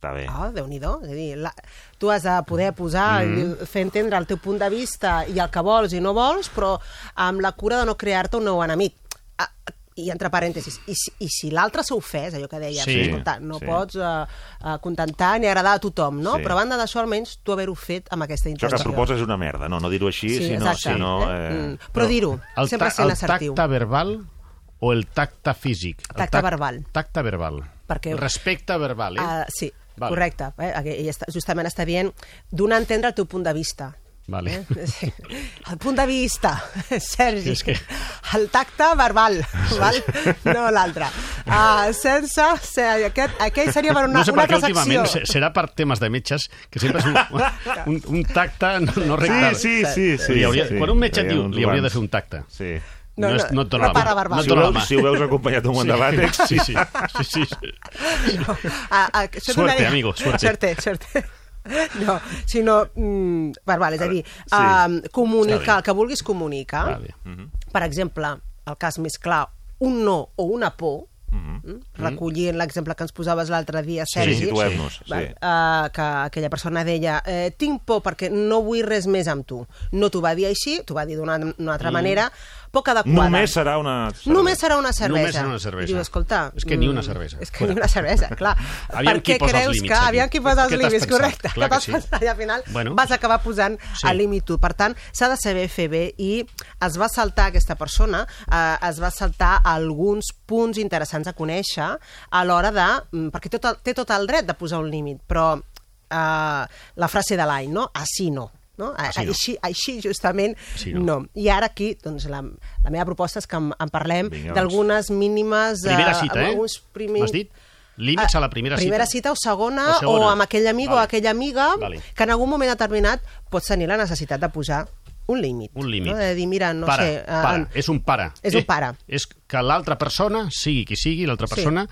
Està bé. Ah, déu nhi És a dir, la, tu has de poder posar, mm. fer entendre el teu punt de vista i el que vols i no vols, però amb la cura de no crear-te un nou enemic. I entre parèntesis, i si, i si l'altre s'ha ofès, allò que deia, Sí, escolta, no sí. pots uh, uh, contentar ni agradar a tothom, no? Sí. Però a banda d'això, almenys, tu haver-ho fet amb aquesta Això intenció. que proposes és una merda, no? No dir-ho així, Sí, sinó... exacte. sinó Eh? eh, Mm. Però dir-ho, El, sempre ta sent el assertiu. tacte verbal o el tacte físic? El Tacte tac- verbal. Tacte verbal. Perquè- Respecte verbal, eh? Uh, sí, Vale. correcte. Eh? Està, justament està dient donar a entendre el teu punt de vista. Vale. Eh? Sí. El punt de vista, Sergi. És que- El tacte verbal, val? no l'altre. Uh, sense... Ser, aquest, aquell seria per una, no sé una altra secció. serà per temes de metges, que sempre és un, un, un tacte no, no recte. Sí, sí, sí. sí, Li hauria, sí. quan un metge diu, li hauria de fer un tacte. Sí. No, és, no, no et dona una la mà. No Si et ho, dona la veus, mà. si ho veus acompanyat d'un guant de làtex... Sí, sí, sí, sí, sí. No. Ah, ah, això Suerte, donaria- amigo, suerte. Suerte, suerte. No, sinó mm, verbal, és a dir, Sí. um, comunicar, el que vulguis comunicar. Vale. Per exemple, el cas més clar, un no o una por, mm, recollint l'exemple que ens posaves l'altre dia, Sergi, Sí, situem-nos, sí. Eh, que aquella persona deia eh, tinc por perquè no vull res més amb tu. No t'ho va dir així, t'ho va dir d'una una altra manera, poc adequada. Només serà una... Només serà una cervesa. Només serà una cervesa. I diu, escolta... És que ni una mm, cervesa. És que ni una cervesa, clar. Aviam per qui posa els creus límits que... aquí? Aviam qui posa els límits, correcte. Clar que sí. I al final Bueno. vas acabar posant Sí. el límit tu. Per tant, s'ha de saber fer bé i es va saltar aquesta persona, eh, es va saltar alguns punts interessants a conèixer a l'hora de... mm, Perquè té tot, el, té tot el dret de posar un límit, però eh, la frase de l'any, no? Així no. No? Així no. Així, així justament Així no. no. I ara aquí, doncs, la, la meva proposta és que en, en parlem doncs. d'algunes mínimes... Primera eh, cita, amb eh? primer- M'has dit? Límits a la primera, primera cita. cita o segona, O segona. o amb aquell amic Vale. o aquella amiga Vale. que en algun moment determinat pots tenir la necessitat de posar un límit. Un límit. No? De dir, mira, no para, sé... eh, para. en- És un para. És un para. Eh, és que l'altra persona, sigui qui sigui, l'altra Sí. persona,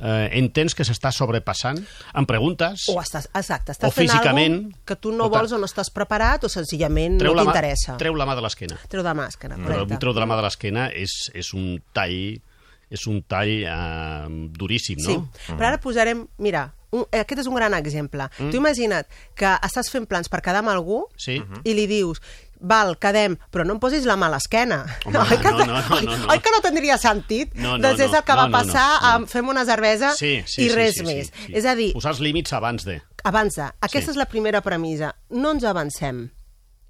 eh, entens que s'està sobrepassant amb preguntes... O estàs, exacte, estàs O fent físicament, que tu no o vols o no estàs preparat o senzillament treu no la mà- t'interessa. Treu la mà de l'esquena. Treu de màscara, Però correcte. un treu de la mà de l'esquena és, és un tall és un tall eh, duríssim, no? Sí, però ara posarem... Mira, un, eh, aquest és un gran exemple. Mm. Tu imagina't que estàs fent plans per quedar amb algú Sí. i li dius val, quedem, però no em posis la mà a l'esquena. Home, oi, que, no, no, no, oi, no, no. oi que no tindria sentit? No, no, doncs és no, el que va no, no, passar no, no. amb fem una cervesa Sí, sí, i sí, res sí, més. Sí, sí. És a dir, Posar els límits abans de... abans de... Aquesta Sí. és la primera premissa. No ens avancem,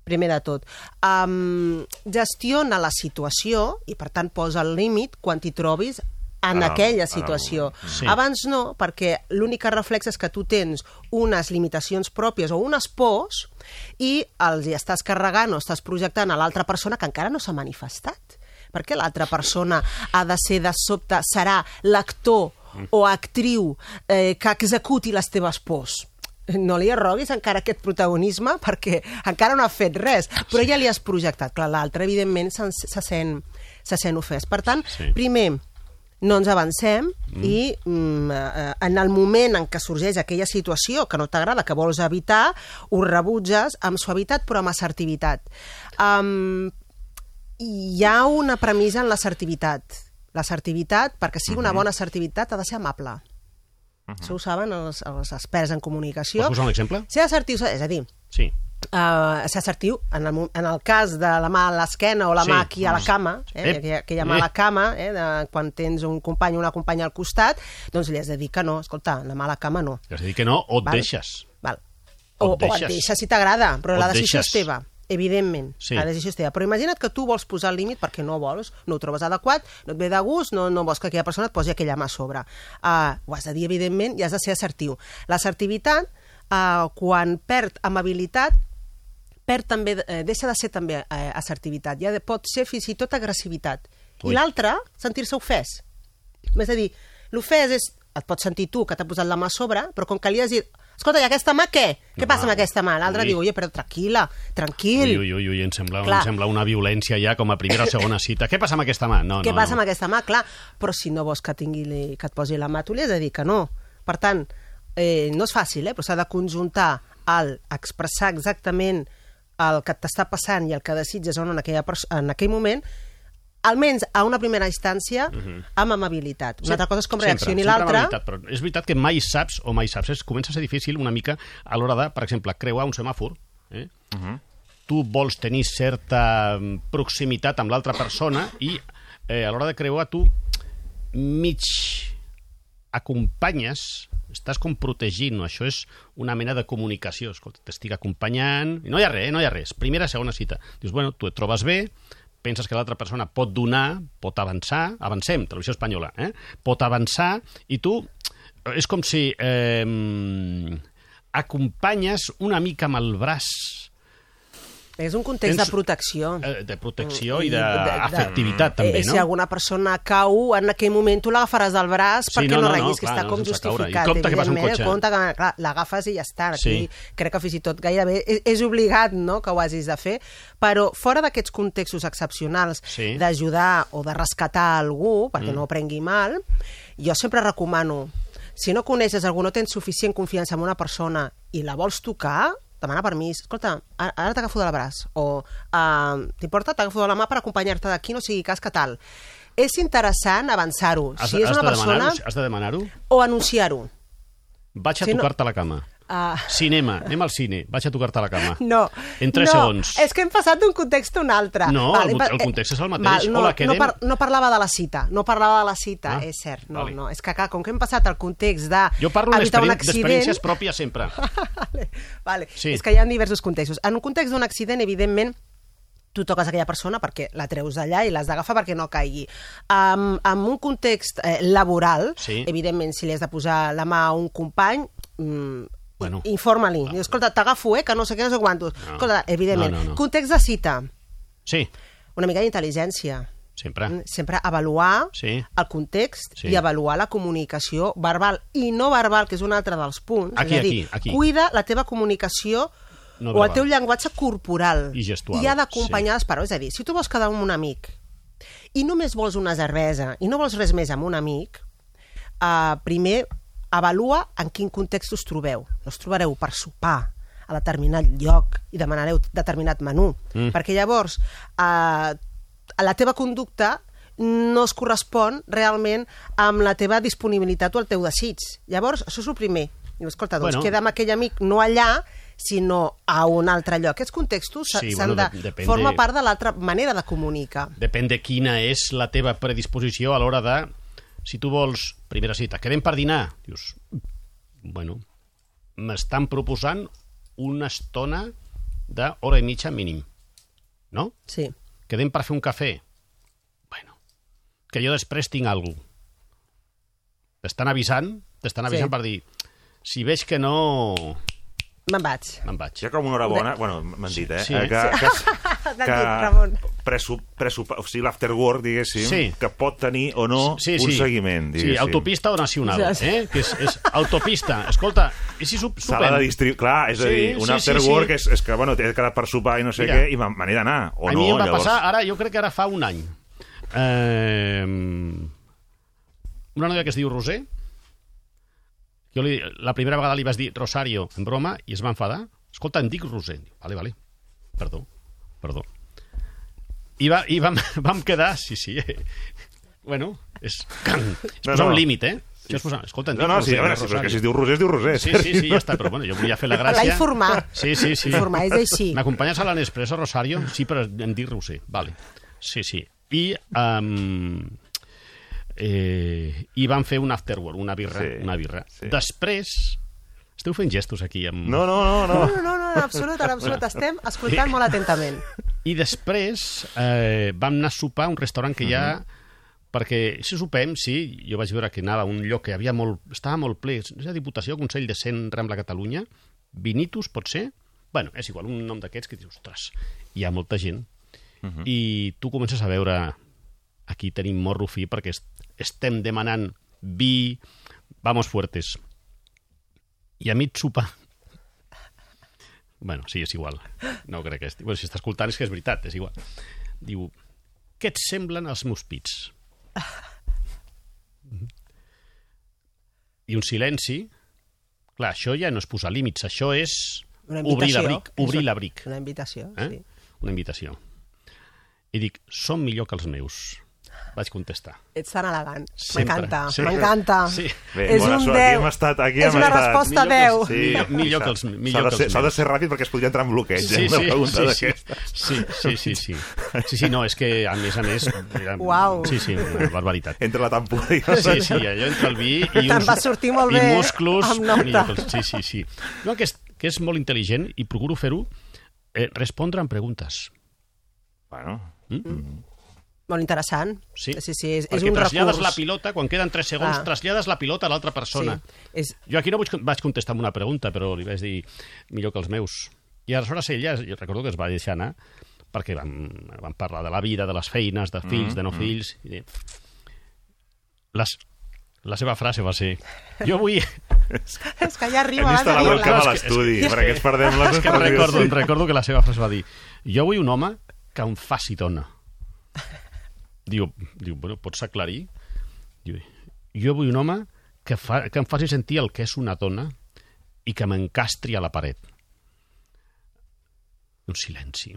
primer de tot. Um, gestiona la situació i, per tant, posa el límit quan t'hi trobis en Ara, aquella ara, situació. sí. Abans no, perquè l'únic que reflex és que tu tens unes limitacions pròpies o unes pors i els hi estàs carregant o estàs projectant a l'altra persona que encara no s'ha manifestat. Perquè l'altra persona ha de ser de sobte, serà l'actor o actriu eh, que executi les teves pors no li arroguis encara aquest protagonisme perquè encara no ha fet res, però ja li has projectat. Clar, l'altre, evidentment, se, se, sent, se sent ofès. Per tant, Sí. primer, no ens avancem mm. i mm, eh, en el moment en què sorgeix aquella situació que no t'agrada, que vols evitar, ho rebutges amb suavitat però amb assertivitat. Um, hi ha una premissa en l'assertivitat. L'assertivitat, perquè sigui una bona assertivitat, ha de ser amable. Això ho saben els, els experts en comunicació. Pots posar un exemple? Ser assertiu, és a dir, Sí. uh, ser assertiu en el, en el cas de la mà a l'esquena o la Sí. mà aquí a la cama, eh, Ep. aquella, aquella mà a la cama, eh, de, quan tens un company o una companya al costat, doncs li has de dir que no, escolta, la mà a la cama no. És a dir, que no, o et Val. deixes. Val. O O, et o et deixes. deixes si t'agrada, però la decisió deixes. és teva. Evidentment, Sí. la decisió és teva. Però imagina't que tu vols posar el límit perquè no vols, no ho trobes adequat, no et ve de gust, no, no vols que aquella persona et posi aquella mà a sobre. Uh, ho has de dir, evidentment, i has de ser assertiu. L'assertivitat, uh, quan perd amabilitat, perd també, eh, deixa de ser també eh, assertivitat, ja de, pot ser fins i tot agressivitat. Ui. I l'altre, sentir-se ofès. És a dir, l'ofès és, et pots sentir tu que t'ha posat la mà a sobre, però com que li has dit, escolta, i aquesta mà què? Què No, passa amb aquesta mà? L'altre diu, oye, però tranquil·la, tranquil. Ui, ui, ui, ui, em sembla, Clar. em sembla una violència ja com a primera o segona cita. Què passa amb aquesta mà? No, Què no, passa no. amb aquesta mà? Clar, però si no vols que, tingui, que et posi la mà, tu li has de dir que no. Per tant, eh, no és fàcil, eh? però s'ha de conjuntar el expressar exactament el que t'està passant i el que desitges en, aquella en aquell moment, almenys a una primera instància, amb amabilitat. Una altra cosa és com reaccioni Mhm. l'altre. veritat, però és veritat que mai saps, o mai saps, és, comença a ser difícil una mica a l'hora de, per exemple, creuar un semàfor. Eh? Uh -huh. Tu vols tenir certa mm, proximitat amb l'altra persona i eh, a l'hora de creuar tu mig acompanyes estàs com protegint, això és una mena de comunicació, escolta, t'estic acompanyant, i no hi ha res, eh, no hi ha res, primera, segona cita. Dius, bueno, tu et trobes bé, penses que l'altra persona pot donar, pot avançar, avancem, televisió espanyola, eh? pot avançar, i tu és com si eh, acompanyes una mica amb el braç És un context Tens- de protecció. eh, de protecció i de- d'afectivitat, també, eh, no? Si alguna persona cau, en aquell moment tu l'agafaràs del braç Sí, perquè no, no, no, reguis, no, que clar, està no com sense caure. I justificat. compte que vas evidentment, cotxe. Compte que l'agafes i ja està. Aquí Sí. crec que fins i tot gairebé és, és obligat no, que ho hagis de fer, però fora d'aquests contextos excepcionals Sí. d'ajudar o de rescatar algú perquè no ho prengui mal, jo sempre recomano si no coneixes algú, no tens suficient confiança en una persona i la vols tocar, demana permís. Escolta, ara ara t'agafo del braç. O, uh, t'importa? T'agafo de la mà per acompanyar-te d'aquí, no sigui cas que tal. És interessant avançar-ho. Has, Si és has una de persona... Has de demanar-ho? O anunciar-ho. Vaig a Si no- tocar-te la cama. Uh, Cinema, anem al cine, vaig a tocar-te la cama. no. En tres no, segons. És que hem passat d'un context a un altre. No, el em pa- el context és el mateix. Val, no, Hola, quedem- no, par no parlava de la cita, no parlava de la cita, Ah, és cert. No, vale. no, és que clar, com que hem passat al context de Jo parlo evitar un d'experi- accident... d'experiències pròpies sempre. vale, vale. Sí. És que hi ha diversos contextos. En un context d'un accident, evidentment, tu toques aquella persona perquè la treus d'allà i l'has d'agafar perquè no caigui. Um, en un context eh, laboral, Sí. evidentment, si li has de posar la mà a un company, mm, Bueno. informa-li. Diu, Escolta, t'agafo, eh, que no sé què, no sé quantos. No. Escolta, evidentment. No, no, no. Context de cita, Sí, una mica d'intel·ligència. sempre. Mm, Sempre avaluar Sí. el context Sí. i avaluar la comunicació verbal i no verbal, que és un altre dels punts. Aquí, és a dir, aquí, aquí. cuida la teva comunicació No o el teu llenguatge corporal. I gestual, I ha d'acompanyar les paraules. És a dir, si tu vols quedar amb un amic i només vols una cervesa i no vols res més amb un amic, uh, primer avalua en quin context us trobeu. No us trobareu per sopar a determinat lloc i demanareu determinat menú. Mm. Perquè llavors uh, la teva conducta no es correspon realment amb la teva disponibilitat o el teu desig. Llavors, això és el primer. Diu, escolta, doncs Bueno. queda amb aquell amic no allà, sinó a un altre lloc. Aquests contextos Sí, bueno, de... de- depèn forma part de l'altra manera de comunicar. Depèn de quina és la teva predisposició a l'hora de... Si tu vols, primera cita, quedem per dinar. Dius, bueno, m'estan proposant una estona d'hora i mitja mínim. No? Sí. Quedem per fer un cafè. Bueno, que jo després tinc alguna t'estan avisant, t'estan avisant Sí. per dir si veig que no, Me'n vaig. me'n vaig. Ha com una hora bona, bueno, m'han dit, eh? Sí. eh, Que, que, T'han que dit, Ramon. presu, presu, o sigui, l'afterwork, diguéssim, Sí. que pot tenir o no Sí, un sí. seguiment, Sí, diguéssim. autopista o nacional, Sí, sí. eh? Que és, és autopista. Escolta, i si sup, Sala de distribuir... Clar, és a Sí, dir, un sí, sí, afterwork sí. És, és que, bueno, t'he quedat per sopar i no sé Mira. què, i me me n'he d'anar, o a no, mi em va llavors... passar, ara, jo crec que ara fa un any. Eh, una noia que es diu Roser, jo li, la primera vegada li vas dir Rosario en broma i es va enfadar. Escolta, em dic Roser. Diu, Vale, vale. Perdó, perdó. I, va, i vam, vam quedar, sí, sí. eh, Bueno, és, és No, posar no. un límit, eh? Això és posar, escolta, No, dic no, sí, Roser, a veure, no sí, però que si es diu Roser, es diu Roser. Sí, sí, sí, ja està, però bueno, jo volia fer la gràcia. L'ha informat. Sí, sí, sí. Informar és així. M'acompanyes a la Nespresso, Rosario? Sí, però em dic Roser. Vale. Sí, sí. I, um, eh, i van fer un afterwork, una birra. Sí, una birra. sí. Després... Esteu fent gestos aquí. Amb... No, no, no, no. No, no, no, en absolut, en absolut. Estem escoltant molt atentament. I després eh, vam anar a sopar a un restaurant que hi ha... Mhm. Perquè si sopem, sí, jo vaig veure que anava a un lloc que havia molt, estava molt ple, és la Diputació, Consell de Cent Rambla Catalunya, Vinitus, pot ser? bueno, és igual, un nom d'aquests que dius, ostres, hi ha molta gent, Mhm. i tu comences a veure aquí tenim morro fi perquè estem demanant vi, vamos fuertes. I a mig sopar Bueno, sí, és igual. No crec que... Esti... Bueno, si està escoltant és que és veritat, és igual. Diu, què et semblen els meus pits? I un silenci. Clar, això ja no és posar límits, això és obrir l'abric. Obrir l'abric. Una invitació, Eh? sí. Una invitació. I dic, són millor que els meus. Vaig contestar. Ets tan elegant. M'encanta, m'encanta. Sí. Bé, És bona un sort. Aquí 10. hem estat, aquí És hem una estat. resposta Millor que 10. els- millor- millor que els- millor s'ha de que ser- els S'ha de ser ràpid perquè es podria entrar en bloqueig. Sí, eh, sí, sí, sí. sí, sí, sí, sí. Sí, sí, no, és que a més a més... Era, Uau. Sí, sí, una barbaritat. Entre la tampura i Sí, sí, allò entre el vi i Te'n va sortir molt i bé, musclos, amb nota. que els- Sí, sí, sí. No, que és, que és molt intel·ligent i procuro fer-ho eh, respondre amb preguntes. Bueno, Molt interessant. Sí, sí, sí és, és un trasllades recurs. la pilota, quan queden 3 segons, Clar. trasllades la pilota a l'altra persona. Sí, és, Jo aquí no vaig, vaig contestar amb una pregunta, però li vaig dir millor que els meus. I aleshores ella, jo recordo que es va deixar anar, perquè vam, vam parlar de la vida, de les feines, de fills, de no fills... I de... Les, la seva frase va ser jo vull... és que ja hem arriba vist abans a la de webcam dir-la. a l'estudi, perquè ens perdem les És que recordo, recordo que la seva frase va dir jo vull un home que em faci dona. Diu, diu bueno, pots aclarir? Diu, jo vull un home que, fa, que em faci sentir el que és una dona i que m'encastri a la paret. Un silenci.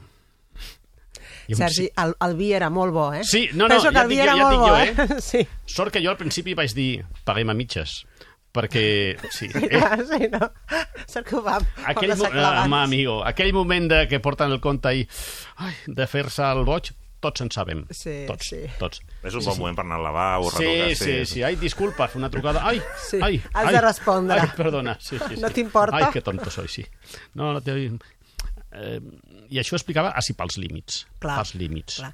I Sergi, el, el vi era molt bo, eh? Sí, no, no, Penso que ja el vi dic era ja molt dic bo, jo, eh? Sí. Sort que jo al principi vaig dir paguem a mitges, perquè... Sí, Sí, eh, sí, no. Sort que ho vam. aquell, vam mo- eh, abans. amigo, aquell moment de que porten el compte i ai, de fer-se el boig, tots en sabem. Sí, tots, sí. tots. És un bon moment per anar al lavabo, Sí, retocar. sí, sí. Ai, disculpa, fer una trucada. Ai, Sí, ai, has ai, de respondre. Ai, perdona. Sí, sí, sí. No t'importa? Ai, que tonto soy, sí. No, no te... Eh, I això explicava així pels límits. Clar, pels límits. clar.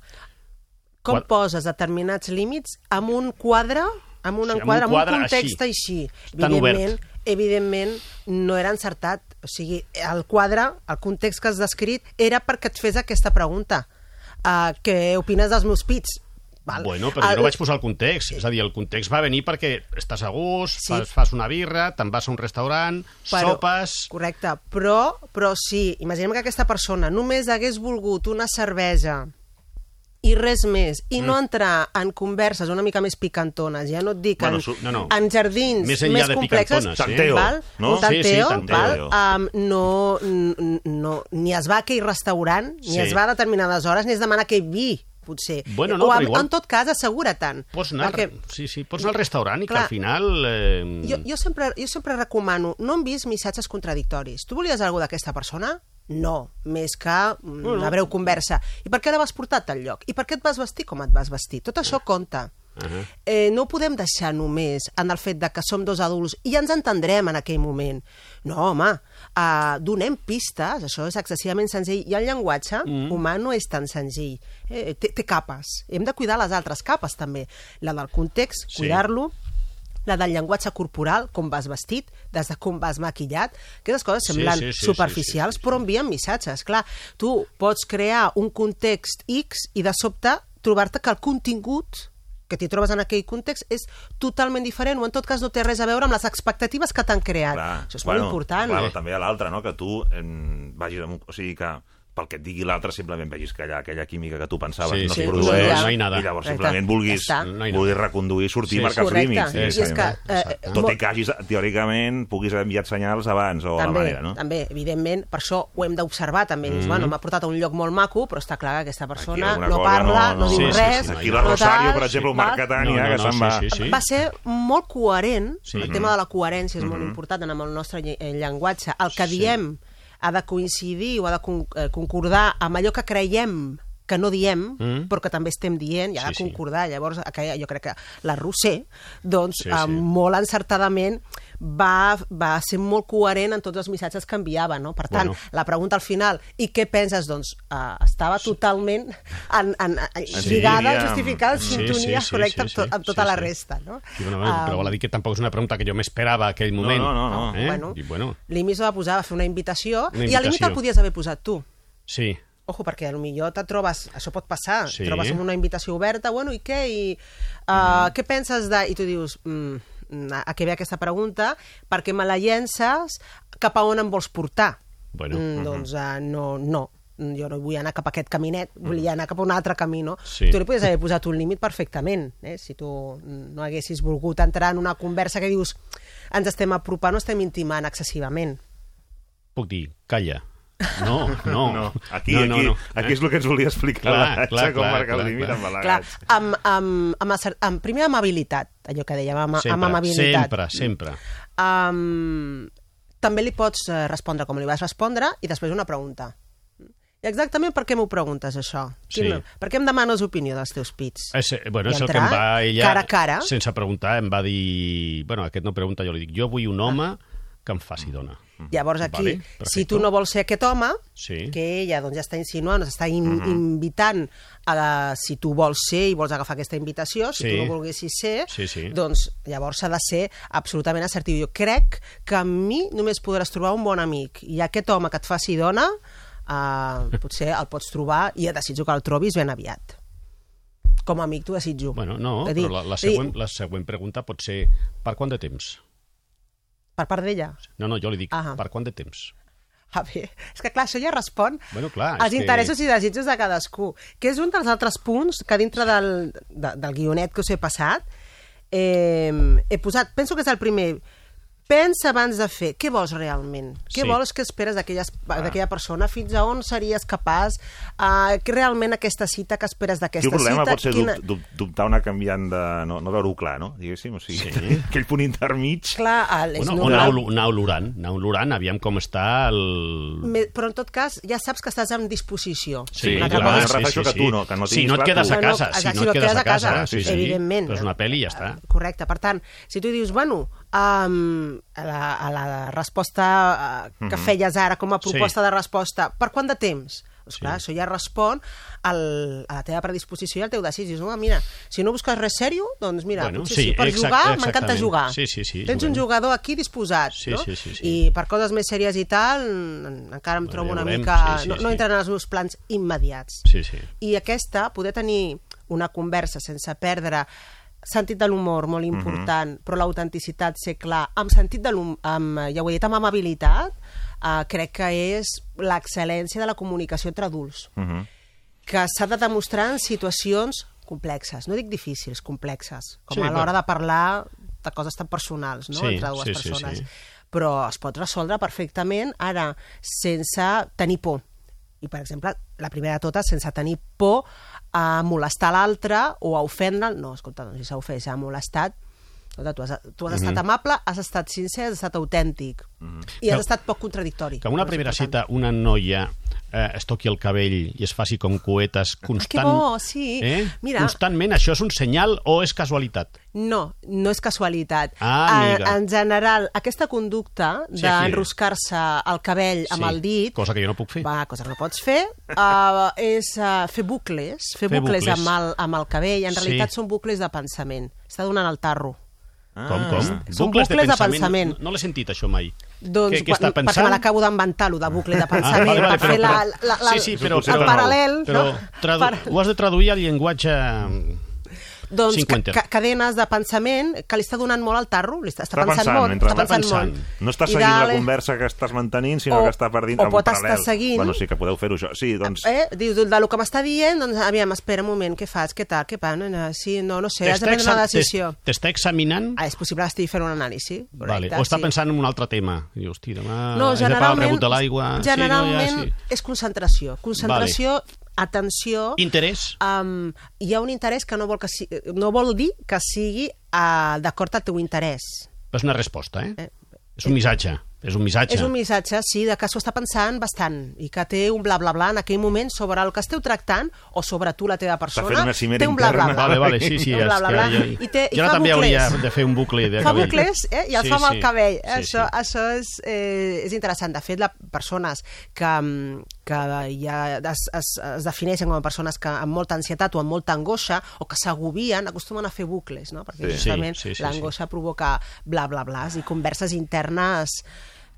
Com Quad- poses determinats límits amb un quadre, amb un Sí, amb un enquadre, amb un, quadre context així. Tan Evidentment, obert. evidentment, no era encertat. O sigui, el quadre, el context que has descrit, era perquè et fes aquesta pregunta. Uh, què opines dels meus pits? Val? Bueno, però El- jo no vaig posar el context. És a dir, el context va venir perquè estàs a gust, Sí. fas, fas una birra, te'n vas a un restaurant, Però- sopes... Correcte, però, però sí, imaginem que aquesta persona només hagués volgut una cervesa i res més, i Mm. no entrar en converses una mica més picantones, ja no et dic Bueno, en, no, no. en jardins Més més, complexes? Tanteo, val? no? un tanteo, Sí, sí, tanteo. val? Um, no, no, ni es va a aquell restaurant, ni Sí. es va a determinades hores, ni es demana aquell vi, potser. Bueno, no, o en, igual- en tot cas, assegura-te'n. Pots anar, Perquè- sí, sí, pots anar al restaurant i que Clar. al final... Eh, jo, jo, sempre, jo sempre recomano, no hem vist missatges contradictoris. Tu volies alguna d'aquesta persona? No, més que mm, una breu conversa. I per què la vas portar a tal lloc? I per què et vas vestir com et vas vestir? Tot això compta. Uh -huh. Eh, no ho podem deixar només en el fet de que som dos adults i ens entendrem en aquell moment. No, home, uh, donem pistes, això és excessivament senzill. I el llenguatge mm. humà no és tan senzill. Eh, té, té capes. Hem de cuidar les altres capes, també. La del context, Sí. cuidar-lo, la del llenguatge corporal, com vas vestit, des de com vas maquillat. Aquestes coses Sí, semblen sí, sí, superficials, sí, sí, sí, però envien missatges. Clar, tu pots crear un context X i de sobte trobar-te que el contingut que t'hi trobes en aquell context és totalment diferent o en tot cas no té res a veure amb les expectatives que t'han creat. Clar, Això és molt important. Clar, eh? també a l'altre, no? que tu em, vagis amb... O sigui, que pel que et digui l'altre simplement vegis que allà, aquella química que tu pensaves Sí, no sí, es no produeix hi ha- no hi i llavors simplement vulguis. No vulguis reconduir, sortir Sí, i marcar els límits. I és que, eh, Exacte. Tot i que hagis, teòricament, puguis haver enviat senyals abans o a la també, manera, no? també, evidentment, per això ho hem d'observar també, mm. bueno, m'ha portat a un lloc molt maco, però està clar que aquesta persona no cosa parla, no- no, no- diu Sí, sí, res, sí, Aquí no, la Rosario, per exemple, o Marc val? Catània, No, no, que no, se'n va... sí, sí, sí. va ser molt coherent, Sí. el tema de la coherència és molt important amb el nostre eh, llenguatge. El que Sí. diem ha de coincidir o ha de con eh, concordar amb allò que creiem que no diem, Mm. però que també estem dient, i ha de Sí, sí. concordar. Llavors, aquella, jo crec que la Roser, doncs, Sí, eh, sí. molt encertadament, va, va ser molt coherent en tots els missatges que enviava, no? Per tant, Bueno. la pregunta al final, i què penses? Doncs uh, estava totalment en, en, en, Sí, lligada, amb- justificada, en Sí, sintonia sí, sí, correcta amb, sí, to, amb tota sí, la sí. resta, no? Sí, bueno, bueno, però vol dir que tampoc és una pregunta que jo m'esperava a aquell moment. no, no, no. Eh? Bueno, I, bueno, L'Imis va posar, va fer una invitació, Una i al límit invitació. el podies haver posat tu. sí. Ojo, perquè potser te trobes, això pot passar, Sí. sí. trobes amb una invitació oberta, bueno, i què? I, uh, Què penses de... I tu dius, mm, a què ve aquesta pregunta? Perquè me la llences cap a on em vols portar. Bueno. Mm, doncs uh, no, no. Jo no vull anar cap a aquest caminet, volia anar cap a un altre camí, no? Sí. Tu li podies haver posat un límit perfectament, eh? si tu no haguessis volgut entrar en una conversa que dius ens estem apropant o estem intimant excessivament. Puc dir, calla. No, no. No, aquí, no, aquí, no, no. aquí és el que ens volia explicar Clar, la clar, com clar, marcar el clar, límit clar. amb Clar, al·legats. amb, amb, amb, acer- amb, primer amb habilitat, allò que dèiem, amb, amb Sempre, amabilitat. sempre, sempre. Um, també li pots eh, respondre com li vas respondre i després una pregunta. I exactament per què m'ho preguntes, això? Sí. Per què em demanes opinió dels teus pits? És, eh, bueno, I és el que em va ella... cara a cara. Sense preguntar, em va dir... Bueno, aquest no pregunta, jo li dic, jo vull un home que em faci dona. Llavors aquí, Vale, si tu no vols ser aquest home, Sí. que ella doncs, ja està insinuant, s'està in invitant a, si tu vols ser i vols agafar aquesta invitació, si Sí. tu no volguessis ser, Sí, sí. doncs llavors s'ha de ser absolutament assertiu. Jo crec que amb mi només podràs trobar un bon amic i aquest home que et faci dona eh, potser el pots trobar i et desitjo que el trobis ben aviat. Com a amic t'ho desitjo. Bueno, no, dir, però la, la, a dir, següent, la següent pregunta pot ser per quant de temps? Per part d'ella? No, no, jo li dic, Ah. per quant de temps? A veure, és que clar, això ja respon Bueno, clar, als és que- interessos i desitjos de cadascú, que és un dels altres punts que dintre del, de, del guionet que us he passat eh, he posat, penso que és el primer, pensa abans de fer, què vols realment? Què Sí. vols, què esperes d'aquella d'aquella persona? Fins a on series capaç? Uh, que realment aquesta cita, que esperes d'aquesta el problema cita? pot ser quina- dub, dub, dubtar una canviant de... No, no veure-ho clar, no? Diguéssim, o sigui, Sí. aquell punt intermig... Clar, el, és Bueno, o normal. anar, anar olorant, anar olorant, aviam com està el... Me- Però en tot cas, ja saps que estàs en disposició. Sí, clar, cosa em és- refereixo que tu no, que no si tinguis no et clar, quedes a casa, No, si exacte, no et quedes a casa, sí, sí. evidentment. Pues una pel·li i ja està. Correcte, per tant, si tu dius, bueno, um, a, la, a la resposta uh, que feies ara com a proposta Sí. de resposta, per quant de temps? Doncs Sí. clar, això ja respon al, a la teva predisposició i al teu desig. Dius, no, mira, si no busques res sèrio, doncs mira, Bueno, potser sí, sí, per exacte- jugar m'encanta jugar. Sí, sí, sí, Tens juguem. un jugador aquí disposat, Sí, no? sí, sí, sí. I per coses més sèries i tal, en- encara em Bueno, trobo ja una veurem. mica... Sí, sí, no, no sí. entren en els meus plans immediats. Sí, sí. I aquesta, poder tenir una conversa sense perdre sentit de l'humor molt important, però l'autenticitat, ser clar, amb sentit de l'humor, amb, ja ho he dit, amb amabilitat, uh, crec que és l'excel·lència de la comunicació entre adults, Mhm. que s'ha de demostrar en situacions complexes, no dic difícils, complexes, com Sí, a l'hora clar. de parlar de coses tan personals, no?, Sí, entre dues sí, sí, persones. sí. Però es pot resoldre perfectament ara sense tenir por. I, per exemple, la primera de totes, sense tenir por a molestar l'altre o a ofendre'l. No, escolta, doncs, si s'ha ofès, s'ha molestat, escolta, tu has, tu has Mhm. estat amable, has estat sincer, has estat autèntic. I has Que- estat poc contradictori. Que una primera cita una noia eh, es toqui el cabell i es faci com coetes constant... Ah, que bo, sí. Eh? Mira. Constantment, això és un senyal o és casualitat? No, no és casualitat. Ah, en, amiga. en general, aquesta conducta Sí, d'enroscar-se el cabell amb Sí, el dit... cosa que jo no puc fer. Va, cosa que no pots fer, uh, és uh, fer bucles, fer, Fer bucles, bucles. Amb, el, amb el cabell. En Sí. realitat són bucles de pensament. Està donant el tarro. Ah. Com, com? Són bucles de pensament. No, no l'he sentit, això mai. Doncs, què, què està quan- perquè pensant? me l'acabo d'inventar, lo de bucle de pensament, Ah, vale, vale, per fer la, la, la, sí, sí, però, el però, paral·lel, però no? tradu Per- ho has de traduir al llenguatge... doncs, ca, cinquenter. ca, cadenes de pensament que li està donant molt al tarro, li està, està, Està pensant, molt, mentre està pensant, pensant. molt. No està I seguint la conversa que estàs mantenint, sinó O- que està per dins o pot paral·lel. estar seguint- Bueno, sí que podeu fer-ho, això. Sí, doncs... Eh? Dius, de lo que m'està dient, doncs, aviam, espera un moment, què fas, què tal, què pa, no, no, sí, no, no sé, has de prendre una decisió. T'està examinant... Ah, és possible que estigui fent una anàlisi. Vale. correcte, O està sí. pensant en un altre tema. I, hosti, demà No, he de pagar el generalment, rebut de l'aigua. generalment Sí, no, ja, és concentració. Concentració, atenció... Interès. Um, hi ha un interès que no vol, que si, no vol dir que sigui uh, d'acord al teu interès. És una resposta, eh? Eh, És un missatge. És un missatge. És un missatge, sí, de que s'ho està pensant bastant i que té un bla bla bla en aquell moment sobre el que esteu tractant o sobre tu, la teva persona. fent una cimera té un bla bla bla. Vale, vale, sí, sí. Un bla, és bla, que bla. ja- I té- i jo fa també bucles. hauria de fer un bucle de Fa cabell. bucles eh? i el Sí, fa amb sí. el cabell. Sí, això sí. això és, eh, és interessant. De fet, les persones que, mm, que ja es, es, es defineixen com a persones que amb molta ansietat o amb molta angoixa o que s'agobien acostumen a fer bucles, no? perquè Sí. justament Sí, sí, sí, l'angoixa provoca bla bla blas i converses internes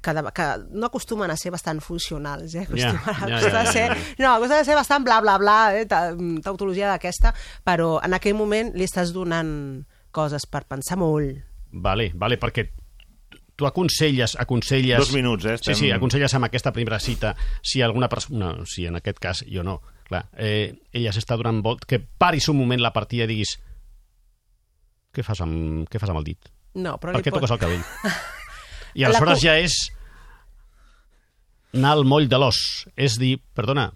que, de, que no acostumen a ser bastant funcionals, eh? Acostumen, acostumen ja, a ja, ser, no, acostumen a ser bastant bla bla bla, eh? ta- tautologia d'aquesta, però en aquell moment li estàs donant coses per pensar molt. Vale, vale, perquè tu aconselles, aconselles... Dos minuts, eh? Sí, Estem- sí, aconselles amb aquesta primera cita si alguna persona, no, si en aquest cas jo no, clar, eh, ella s'està donant volt, que paris un moment la partida i diguis què fas amb, què fas amb el dit? No, però Per li què pot- toques el cabell? I La aleshores cu- ja és anar al moll de l'os. És dir, perdona,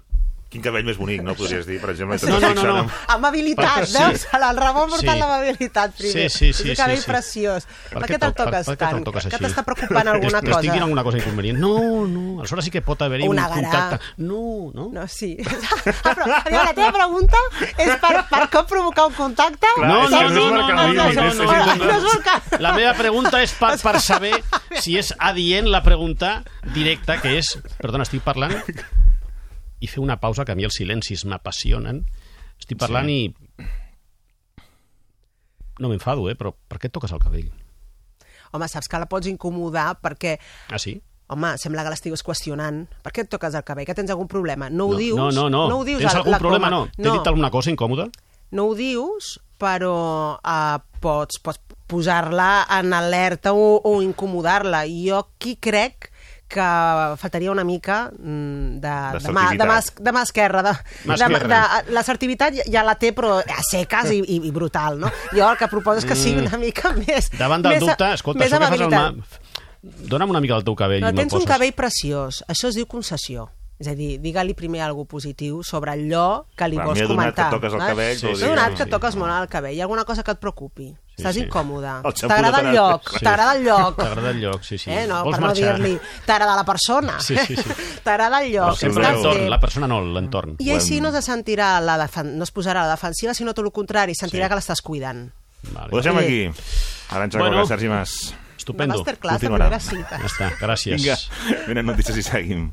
Quin cabell més bonic, no? Podries dir, per exemple. No, no, no, no. Amabilitat, Sí. veus? El Ramon portant Sí. l'amabilitat primer. Sí, sí, sí, És un cabell sí, sí. preciós. Per, què què te'l to- toques per, per què tant? Que així? t'està preocupant alguna cosa? Estic dient alguna cosa inconvenient. No, no, aleshores sí que pot haver-hi un contacte. No, no. No, sí. Ah, però, la teva pregunta és per, per com provocar un contacte? Clar, No, no, no, no, no, no, no, és- no, no, no La meva pregunta és per, per saber si és adient la pregunta directa, que és, perdona, estic parlant, i fer una pausa, que a mi els silencis m'apassionen. Estic parlant sí. i... No m'enfado, eh, però per què et toques el cabell? Home, saps que la pots incomodar perquè Ah, sí? Home, sembla que l'estigues qüestionant. Per què et toques el cabell? Que tens algun problema? No ho no, dius? No, no, no. no ho dius Tens algun la problema? coma. No. T'he dit alguna cosa incòmoda? no ho dius, però uh, pots, pots posar-la en alerta o, o incomodar-la. I jo aquí crec que faltaria una mica mm, de, de, mà, de, mà, de mà esquerra. De, de, esquerra. de, l'assertivitat ja- la té, però a seques i, i, i brutal, no? Jo el que proposo és que sigui una mica més... Mm. Davant del més, dubte, escolta, més això que fas al mà... Dóna'm una mica del teu cabell No, tens un cabell preciós. Això es diu concessió. És a dir, digue-li primer alguna positiu sobre allò que li Clar, vols m'he adonat comentar. que toques el cabell, Sí, sí, M'he adonat que sí. toques molt el cabell. Hi ha alguna cosa que et preocupi. Estàs sí. incòmode. T'agrada no el lloc. Sí. T'agrada el lloc. T'agrada el lloc, sí, sí. Eh, no, Vols per no marxar? dir-li t'agrada la persona. Sí, sí, sí. t'agrada el lloc. No, sempre Estàs l'entorn, bé. la persona no, l'entorn. I així no se sentirà la defen... no es posarà a la defensiva, sinó tot el contrari, sentirà Sí. que l'estàs cuidant. Vale. Ho deixem Sí. aquí. Aranxa Bueno. bueno. Sergi Mas. Una Estupendo. masterclass de primera cita. Ja està, gràcies. Vinga, venen notícies i seguim.